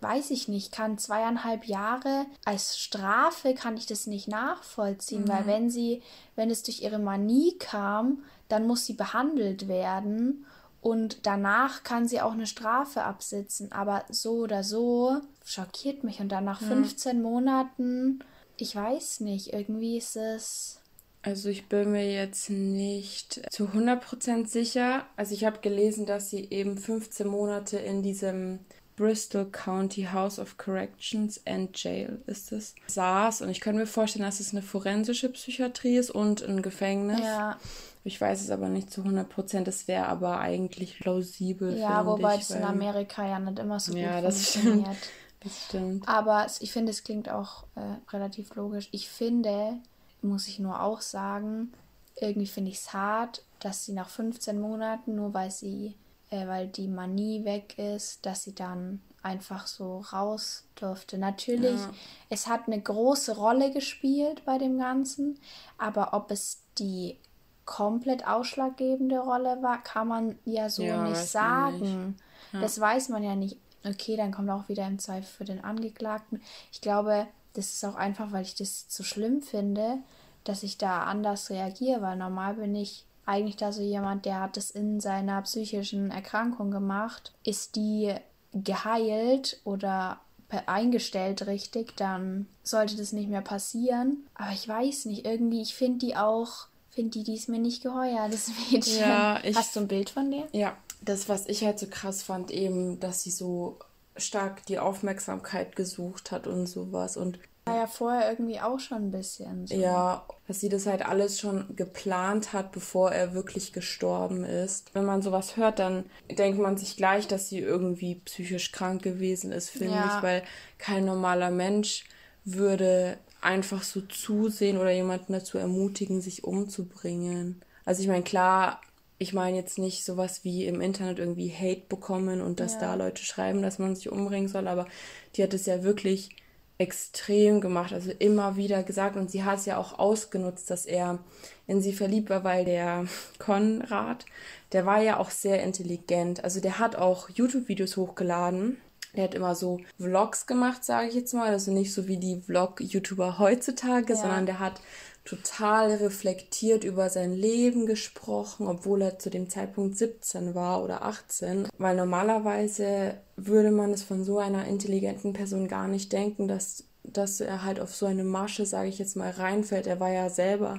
weiß ich nicht, kann zweieinhalb Jahre als Strafe kann ich das nicht nachvollziehen, mhm. weil wenn sie, wenn es durch ihre Manie kam, dann muss sie behandelt werden und danach kann sie auch eine Strafe absitzen. Aber so oder so schockiert mich und dann nach mhm. 15 Monaten, ich weiß nicht, irgendwie ist es. Also ich bin mir jetzt nicht zu 100% sicher. Also ich habe gelesen, dass sie eben 15 Monate in diesem Bristol County House of Corrections and Jail ist es, saß. Und ich könnte mir vorstellen, dass es eine forensische Psychiatrie ist und ein Gefängnis. Ja. Ich weiß es aber nicht zu 100 Prozent. Das wäre aber eigentlich plausibel. Ja, wobei es in Amerika ja nicht immer so ja, gut das funktioniert. Stimmt. Das stimmt. Aber ich finde, es klingt auch äh, relativ logisch. Ich finde, muss ich nur auch sagen, irgendwie finde ich es hart, dass sie nach 15 Monaten, nur weil sie äh, weil die Manie weg ist, dass sie dann einfach so raus durfte. Natürlich, ja. es hat eine große Rolle gespielt bei dem Ganzen, aber ob es die komplett ausschlaggebende Rolle war, kann man ja so ja, nicht sagen. Nicht. Ja. Das weiß man ja nicht. Okay, dann kommt auch wieder im Zweifel für den Angeklagten. Ich glaube, das ist auch einfach, weil ich das so schlimm finde, dass ich da anders reagiere, weil normal bin ich eigentlich da so jemand, der hat es in seiner psychischen Erkrankung gemacht, ist die geheilt oder eingestellt richtig, dann sollte das nicht mehr passieren. Aber ich weiß nicht, irgendwie, ich finde die auch, finde die, die ist mir nicht geheuer, <laughs> das Mädchen. Ja, ich, Hast du ein Bild von der? Ja, das, was ich halt so krass fand, eben, dass sie so stark die Aufmerksamkeit gesucht hat und sowas. Und war ja vorher irgendwie auch schon ein bisschen. So. Ja, dass sie das halt alles schon geplant hat, bevor er wirklich gestorben ist. Wenn man sowas hört, dann denkt man sich gleich, dass sie irgendwie psychisch krank gewesen ist, finde ja. ich, weil kein normaler Mensch würde einfach so zusehen oder jemanden dazu ermutigen, sich umzubringen. Also ich meine, klar, ich meine jetzt nicht sowas wie im Internet irgendwie Hate bekommen und dass ja. da Leute schreiben, dass man sich umbringen soll, aber die hat es ja wirklich extrem gemacht, also immer wieder gesagt und sie hat es ja auch ausgenutzt, dass er in sie verliebt war, weil der <laughs> Konrad, der war ja auch sehr intelligent, also der hat auch YouTube-Videos hochgeladen. Der hat immer so Vlogs gemacht, sage ich jetzt mal, also nicht so wie die Vlog-YouTuber heutzutage, ja. sondern der hat total reflektiert über sein Leben gesprochen, obwohl er zu dem Zeitpunkt 17 war oder 18. Weil normalerweise würde man es von so einer intelligenten Person gar nicht denken, dass, dass er halt auf so eine Masche, sage ich jetzt mal, reinfällt. Er war ja selber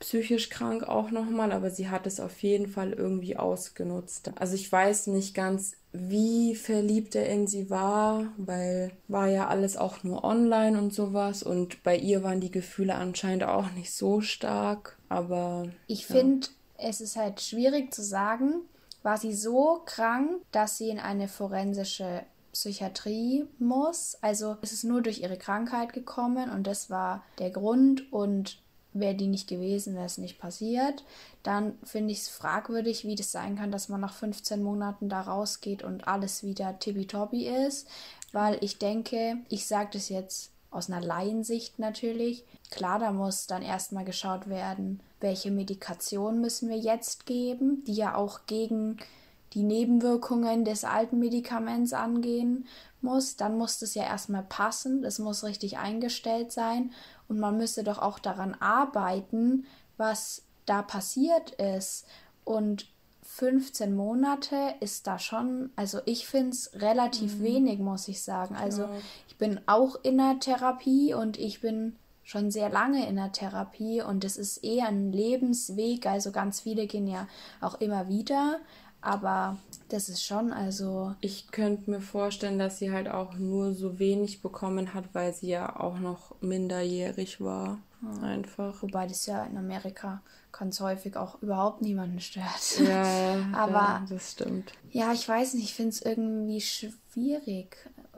psychisch krank auch nochmal, aber sie hat es auf jeden Fall irgendwie ausgenutzt. Also ich weiß nicht ganz, wie verliebt er in sie war, weil war ja alles auch nur online und sowas und bei ihr waren die Gefühle anscheinend auch nicht so stark, aber ich ja. finde, es ist halt schwierig zu sagen, war sie so krank, dass sie in eine forensische Psychiatrie muss. Also es ist nur durch ihre Krankheit gekommen und das war der Grund und wäre die nicht gewesen, wäre es nicht passiert. Dann finde ich es fragwürdig, wie das sein kann, dass man nach 15 Monaten da rausgeht und alles wieder tippitoppi ist. Weil ich denke, ich sage das jetzt aus einer Laiensicht natürlich. Klar, da muss dann erstmal geschaut werden, welche Medikation müssen wir jetzt geben, die ja auch gegen die Nebenwirkungen des alten Medikaments angehen muss, dann muss das ja erstmal passen, das muss richtig eingestellt sein und man müsste doch auch daran arbeiten, was da passiert ist. Und 15 Monate ist da schon, also ich finde es relativ mhm. wenig, muss ich sagen. Also ja. ich bin auch in der Therapie und ich bin schon sehr lange in der Therapie und es ist eher ein Lebensweg. Also ganz viele gehen ja auch immer wieder. Aber das ist schon, also. Ich könnte mir vorstellen, dass sie halt auch nur so wenig bekommen hat, weil sie ja auch noch minderjährig war. Hm. Einfach. Wobei das ja in Amerika ganz häufig auch überhaupt niemanden stört. Ja, <laughs> aber. Ja, das stimmt. Ja, ich weiß nicht, ich finde es irgendwie schwierig.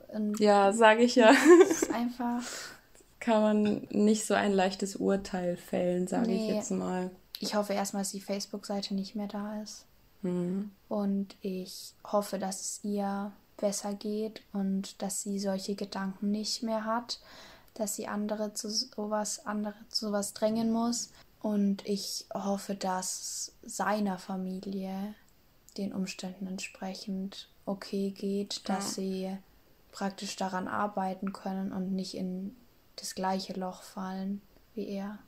Und ja, sage ich ja. Es ist einfach. <laughs> Kann man nicht so ein leichtes Urteil fällen, sage nee. ich jetzt mal. Ich hoffe erstmal, dass die Facebook-Seite nicht mehr da ist. Mhm. Und ich hoffe, dass es ihr besser geht und dass sie solche Gedanken nicht mehr hat, dass sie andere zu sowas, andere zu sowas drängen muss. Und ich hoffe, dass seiner Familie den Umständen entsprechend okay geht, dass ja. sie praktisch daran arbeiten können und nicht in das gleiche Loch fallen wie er.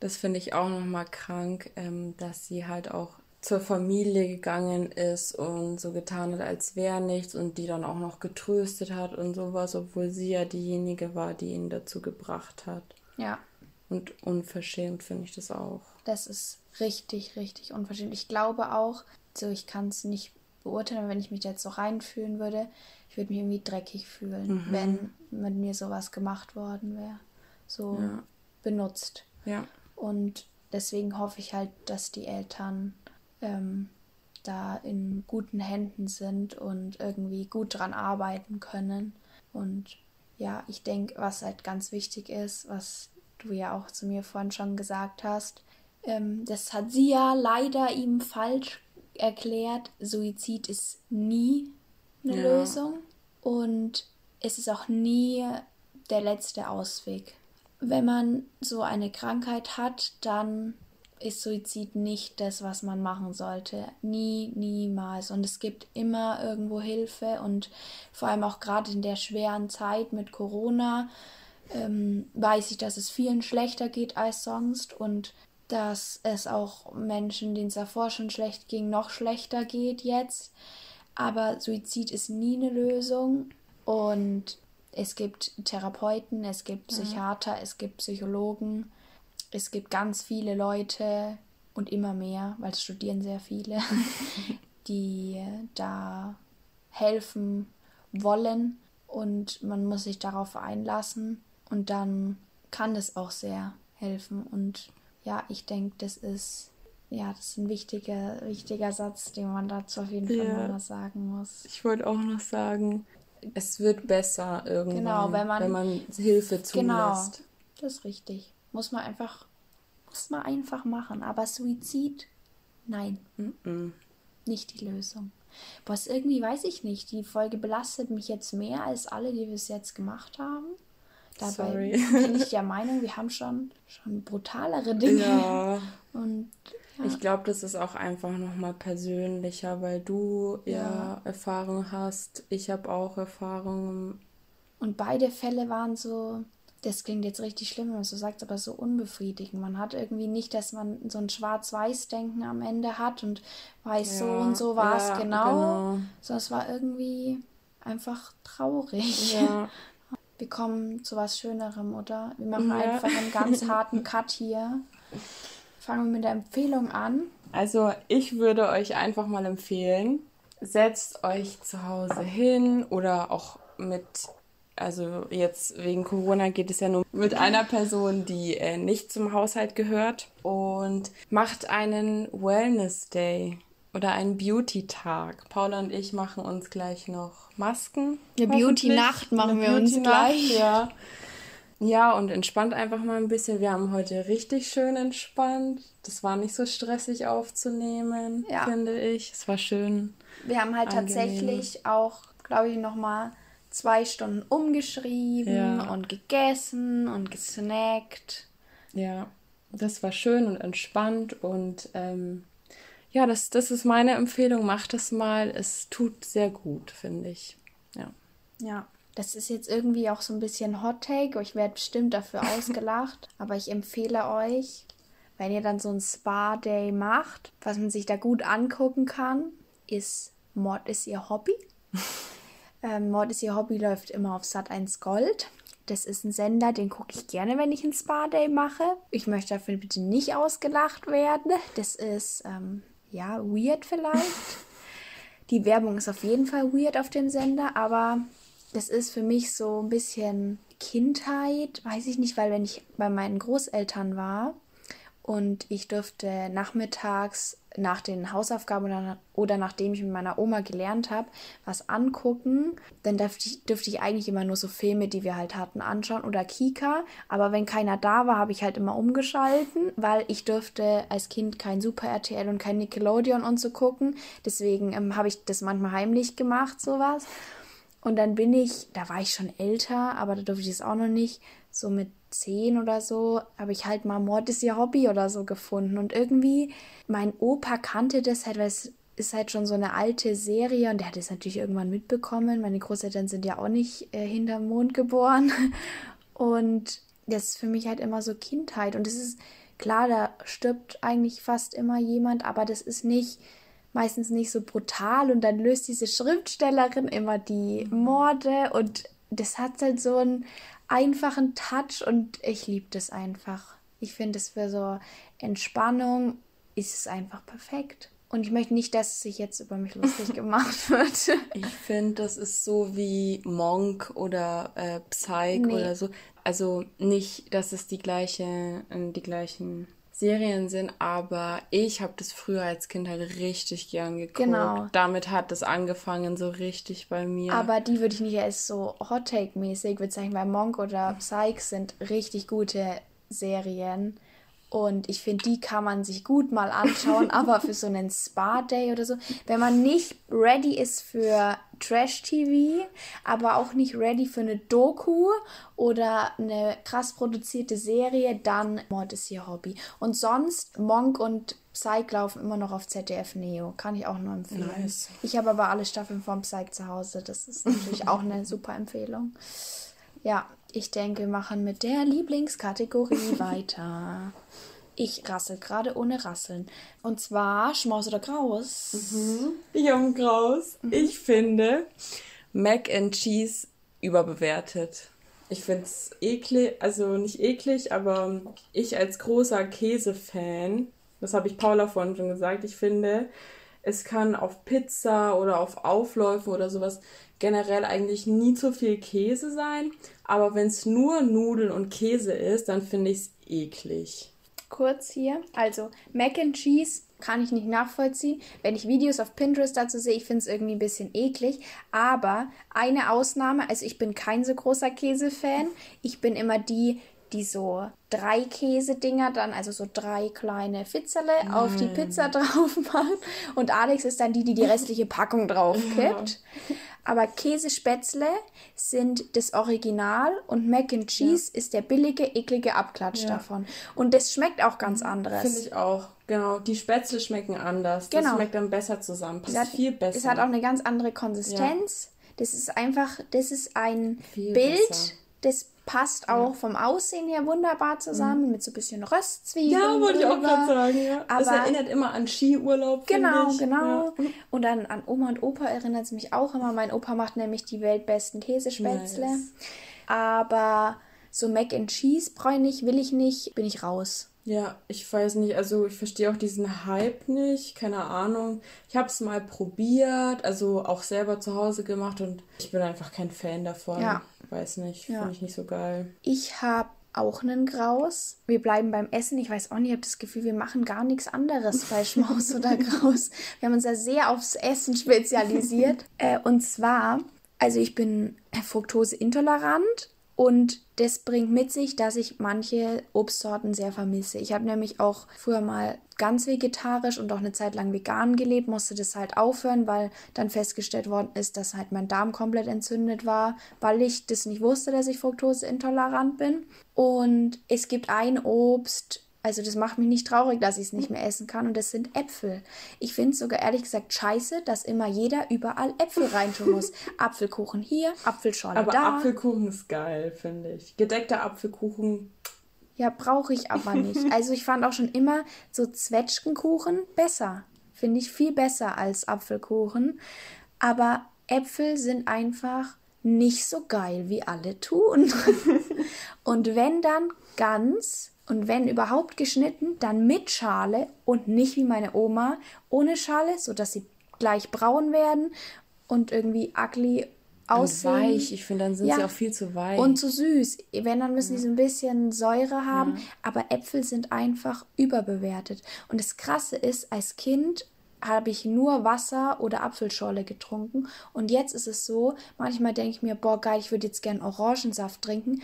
Das finde ich auch nochmal krank, ähm, dass sie halt auch zur Familie gegangen ist und so getan hat, als wäre nichts und die dann auch noch getröstet hat und sowas, obwohl sie ja diejenige war, die ihn dazu gebracht hat. Ja. Und unverschämt finde ich das auch. Das ist richtig, richtig unverschämt. Ich glaube auch, so ich kann es nicht beurteilen, wenn ich mich jetzt so reinfühlen würde, ich würde mich irgendwie dreckig fühlen, mhm. wenn mit mir sowas gemacht worden wäre. So ja. benutzt. Ja. Und deswegen hoffe ich halt, dass die Eltern ähm, da in guten Händen sind und irgendwie gut dran arbeiten können. Und ja, ich denke, was halt ganz wichtig ist, was du ja auch zu mir vorhin schon gesagt hast, ähm, das hat sie ja leider ihm falsch erklärt. Suizid ist nie eine ja. Lösung und es ist auch nie der letzte Ausweg. Wenn man so eine Krankheit hat, dann ist Suizid nicht das, was man machen sollte. Nie, niemals. Und es gibt immer irgendwo Hilfe und vor allem auch gerade in der schweren Zeit mit Corona ähm, weiß ich, dass es vielen schlechter geht als sonst und dass es auch Menschen, denen es davor schon schlecht ging, noch schlechter geht jetzt. Aber Suizid ist nie eine Lösung und es gibt Therapeuten, es gibt Psychiater, mhm. es gibt Psychologen es gibt ganz viele Leute und immer mehr, weil es studieren sehr viele, <laughs> die da helfen wollen und man muss sich darauf einlassen und dann kann das auch sehr helfen und ja, ich denke, das ist ja, das ist ein wichtiger, wichtiger Satz, den man dazu auf jeden Fall ja. noch sagen muss. Ich wollte auch noch sagen, es wird besser irgendwann, genau, wenn man, wenn man Hilfe zulässt. Genau, das ist richtig. Muss man einfach, muss man einfach machen. Aber Suizid, nein. Mm -mm. Nicht die Lösung. Was irgendwie weiß ich nicht. Die Folge belastet mich jetzt mehr als alle, die wir es jetzt gemacht haben. Dabei bin ich der <laughs> Meinung, wir haben schon, schon brutalere Dinge. Ja. Und ja. ich glaube, das ist auch einfach nochmal persönlicher, weil du ja, ja Erfahrung hast. Ich habe auch Erfahrungen. Und beide Fälle waren so, das klingt jetzt richtig schlimm, wenn man so sagt, aber so unbefriedigend. Man hat irgendwie nicht, dass man so ein Schwarz-Weiß-Denken am Ende hat und weiß, ja, so und so war es ja, genau. genau. Sondern es war irgendwie einfach traurig. Ja. <laughs> Wir kommen zu was Schönerem, oder? Wir machen einfach einen ganz <laughs> harten Cut hier. Fangen wir mit der Empfehlung an. Also, ich würde euch einfach mal empfehlen, setzt euch zu Hause hin oder auch mit also jetzt wegen Corona geht es ja nur mit einer Person, die äh, nicht zum Haushalt gehört und macht einen Wellness Day oder einen Beauty Tag. Paula und ich machen uns gleich noch Masken. Eine Beauty Nacht machen wir uns gleich. Ja. Ja, und entspannt einfach mal ein bisschen. Wir haben heute richtig schön entspannt. Das war nicht so stressig aufzunehmen, ja. finde ich. Es war schön. Wir haben halt angenehm. tatsächlich auch, glaube ich, nochmal zwei Stunden umgeschrieben ja. und gegessen und gesnackt. Ja, das war schön und entspannt und ähm, ja, das, das ist meine Empfehlung. Macht das mal. Es tut sehr gut, finde ich. Ja. Ja. Das ist jetzt irgendwie auch so ein bisschen Hot Take. Ich werde bestimmt dafür <laughs> ausgelacht. aber ich empfehle euch, wenn ihr dann so ein Spa-Day macht, was man sich da gut angucken kann, ist Mord ist ihr Hobby. <laughs> ähm, Mord ist ihr Hobby läuft immer auf Sat 1 Gold. Das ist ein Sender, den gucke ich gerne, wenn ich ein Spa-Day mache. Ich möchte dafür bitte nicht ausgelacht werden. Das ist, ähm, ja, weird vielleicht. Die Werbung ist auf jeden Fall weird auf dem Sender, aber das ist für mich so ein bisschen Kindheit, weiß ich nicht, weil wenn ich bei meinen Großeltern war, und ich durfte nachmittags nach den Hausaufgaben oder, nachdem ich mit meiner Oma gelernt habe, was angucken. Dann ich, dürfte ich eigentlich immer nur so Filme, die wir halt hatten, anschauen oder Kika. Aber wenn keiner da war, habe ich halt immer umgeschalten, weil ich durfte als Kind kein Super RTL und kein Nickelodeon und so gucken. Deswegen ähm, habe ich das manchmal heimlich gemacht, sowas. Und dann bin ich, da war ich schon älter, aber da durfte ich es auch noch nicht, so mit zehn oder so, habe ich halt mal Mord ist ihr Hobby oder so gefunden. Und irgendwie, mein Opa kannte das halt, weil es ist halt schon so eine alte Serie und der hat es natürlich irgendwann mitbekommen. Meine Großeltern sind ja auch nicht äh, hinterm Mond geboren. <laughs> Und das ist für mich halt immer so Kindheit. Und es ist klar, da stirbt eigentlich fast immer jemand, aber das ist nicht meistens nicht so brutal und dann löst diese Schriftstellerin immer die Morde und das hat halt so einen einfachen Touch und ich liebe das einfach. Ich finde es für so Entspannung ist es einfach perfekt. Und ich möchte nicht, dass sich jetzt über mich lustig <laughs> gemacht wird. Ich finde, das ist so wie Monk oder äh, Psych nee. oder so. Also nicht, dass es die gleiche, äh, die gleichen Serien sind, aber ich habe das früher als Kind halt richtig gern geguckt. Genau. Damit hat es angefangen, so richtig bei mir. Aber die würde ich nicht als so Hot Take-mäßig bezeichnen, weil Monk oder Psych sind richtig gute Serien. Und ich finde, die kann man sich gut mal anschauen, aber für so einen Spa-Day oder so, wenn man nicht ready ist für Trash-TV, aber auch nicht ready für eine Doku oder eine krass produzierte Serie, dann Mord ist ihr Hobby. Und sonst, Monk und Psych laufen immer noch auf ZDF Neo. Kann ich auch nur empfehlen. Nice. Ich habe aber alle Staffeln von Psych zu Hause. Das ist natürlich auch eine super Empfehlung. Ja, ich denke, wir machen mit der Lieblingskategorie <laughs> weiter. Ich rassel gerade ohne Rasseln. Und zwar Schmaus oder Graus. Mhm. Ich habe Graus. Mhm. Ich finde Mac and Cheese überbewertet. Ich finde es eklig, also nicht eklig, aber ich als großer Käsefan, das habe ich Paula vorhin schon gesagt, ich finde, es kann auf Pizza oder auf Aufläufen oder sowas generell eigentlich nie zu viel Käse sein. Aber wenn es nur Nudeln und Käse ist, dann finde ich es eklig. Kurz hier. Also, Mac and Cheese kann ich nicht nachvollziehen. Wenn ich Videos auf Pinterest dazu sehe, ich finde es irgendwie ein bisschen eklig. Aber eine Ausnahme, also ich bin kein so großer Käsefan. Ich bin immer die, die so drei Käsedinger dann, also so drei kleine Fitzerle mm. auf die Pizza <laughs> drauf macht. Und Alex ist dann die, die die <laughs> restliche Packung drauf kippt. Ja. Aber Käsespätzle sind das Original und Mac and Cheese ja. ist der billige, eklige Abklatsch ja. davon. Und das schmeckt auch ganz anderes. Finde ich auch. Genau, die Spätzle schmecken anders. Genau. Das schmeckt dann besser zusammen. Passt hat, viel besser. Es hat auch eine ganz andere Konsistenz. Das ist einfach, das ist ein viel Bild, besser. Das passt auch vom Aussehen her wunderbar zusammen, mhm. mit so ein bisschen Röstzwiebeln. Ja, wollte ich auch gerade sagen, ja. Aber das erinnert immer an Skiurlaub. Genau, genau. Ja. Und dann an Oma und Opa erinnert es mich auch immer. Mein Opa macht nämlich die weltbesten Käsespätzle. Nice. Aber so Mac and Cheese bräunig will ich nicht, bin ich raus. Ja, ich weiß nicht, also ich verstehe auch diesen Hype nicht, keine Ahnung. Ich habe es mal probiert, also auch selber zu Hause gemacht und ich bin einfach kein Fan davon. Ja. Weiß nicht, ja. finde ich nicht so geil. Ich habe auch einen Graus. Wir bleiben beim Essen. Ich weiß auch nicht, ich habe das Gefühl, wir machen gar nichts anderes bei <laughs> Schmaus oder Graus. Wir haben uns ja sehr aufs Essen spezialisiert. <laughs> äh, und zwar, also ich bin fruktoseintolerant und das bringt mit sich, dass ich manche Obstsorten sehr vermisse. Ich habe nämlich auch früher mal ganz vegetarisch und auch eine Zeit lang vegan gelebt, musste das halt aufhören, weil dann festgestellt worden ist, dass halt mein Darm komplett entzündet war, weil ich das nicht wusste, dass ich fruktoseintolerant bin. Und es gibt ein Obst, Also das macht mich nicht traurig, dass ich es nicht mehr essen kann und das sind Äpfel. Ich finde es sogar ehrlich gesagt scheiße, dass immer jeder überall Äpfel <laughs> reintun muss. Apfelkuchen hier, Apfelschorle Aber da. Apfelkuchen ist geil, finde ich. Gedeckter Apfelkuchen. Ja, brauche ich aber nicht. <laughs> Also ich fand auch schon immer so Zwetschgenkuchen besser. Finde ich viel besser als Apfelkuchen. Aber Äpfel sind einfach nicht so geil, wie alle tun. <laughs> und wenn dann ganz und wenn überhaupt geschnitten, dann mit Schale und nicht wie meine Oma ohne Schale, sodass sie gleich braun werden und irgendwie ugly aussehen. Und weich. Ich finde, dann sind Ja. sie auch viel zu weich. Und zu süß. Wenn, dann müssen die so ein bisschen Säure haben. Aber Äpfel sind einfach überbewertet. Und das Krasse ist, als Kind habe ich nur Wasser oder Apfelschorle getrunken. Und jetzt ist es so, manchmal denke ich mir, boah, geil, ich würde jetzt gern Orangensaft trinken.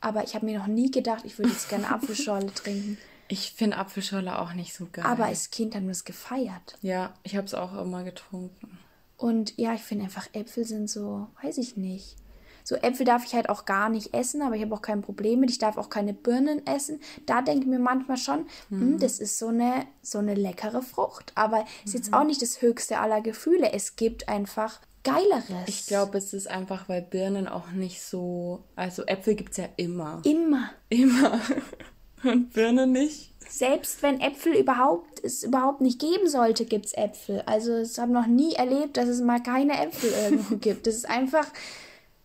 Aber ich habe mir noch nie gedacht, ich würde jetzt gerne <laughs> Apfelschorle trinken. ich finde Apfelschorle auch nicht so geil. Aber als Kind haben wir es gefeiert. ja, ich habe es auch immer getrunken. Und ja, ich finde einfach, Äpfel sind so, weiß ich nicht. So Äpfel darf ich halt auch gar nicht essen, aber ich habe auch kein Problem mit. Ich darf auch keine Birnen essen. Da denke ich mir manchmal schon, hm, das ist so eine, so eine leckere Frucht. Aber ist jetzt auch nicht das höchste aller Gefühle. Es gibt einfach Geileres. Ich glaube, es ist einfach, weil Birnen auch nicht so. Also Äpfel gibt es ja immer. immer. Immer. <laughs> Und Birnen nicht. Selbst wenn Äpfel überhaupt es überhaupt nicht geben sollte, gibt es Äpfel. Also ich habe noch nie erlebt, dass es mal keine Äpfel irgendwo <laughs> gibt. Das ist einfach,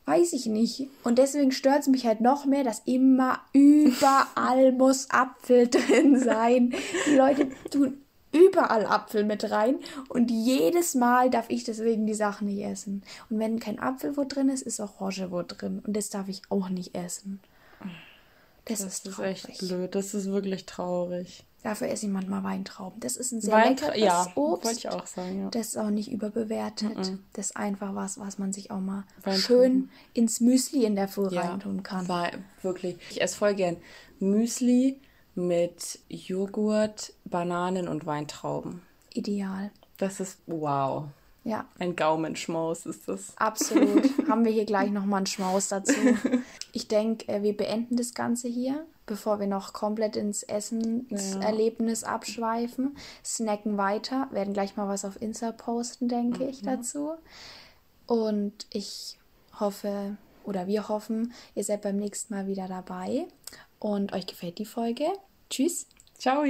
weiß ich nicht. Und deswegen stört es mich halt noch mehr, dass immer überall <laughs> muss Apfel drin sein. Die Leute tun überall Apfel mit rein und jedes Mal darf ich deswegen die Sachen nicht essen. Und wenn kein Apfelwurst drin ist, ist auch Orangewurst drin und das darf ich auch nicht essen. Das, Das ist ist echt blöd. Das ist wirklich traurig. Dafür esse ich manchmal Weintrauben. Das ist ein sehr Weintra- leckeres ja, Obst. wollte ich auch sagen, ja. Das ist auch nicht überbewertet. Das ist einfach was, was man sich auch mal schön ins Müsli in der Früh Ja, reintun kann. War wirklich. Ich esse voll gern Müsli mit Joghurt, Bananen und Weintrauben. Ideal. Das ist wow. Ja, Ein Gaumenschmaus ist das. absolut. <laughs> Haben wir hier gleich nochmal einen Schmaus dazu. Ich denke, äh, wir beenden das Ganze hier, bevor wir noch komplett ins Essenserlebnis abschweifen. Snacken weiter, werden gleich mal was auf Insta posten, denke ich, dazu. Und ich hoffe, oder wir hoffen, ihr seid beim nächsten Mal wieder dabei und euch gefällt die Folge. Tschüss. Ciao.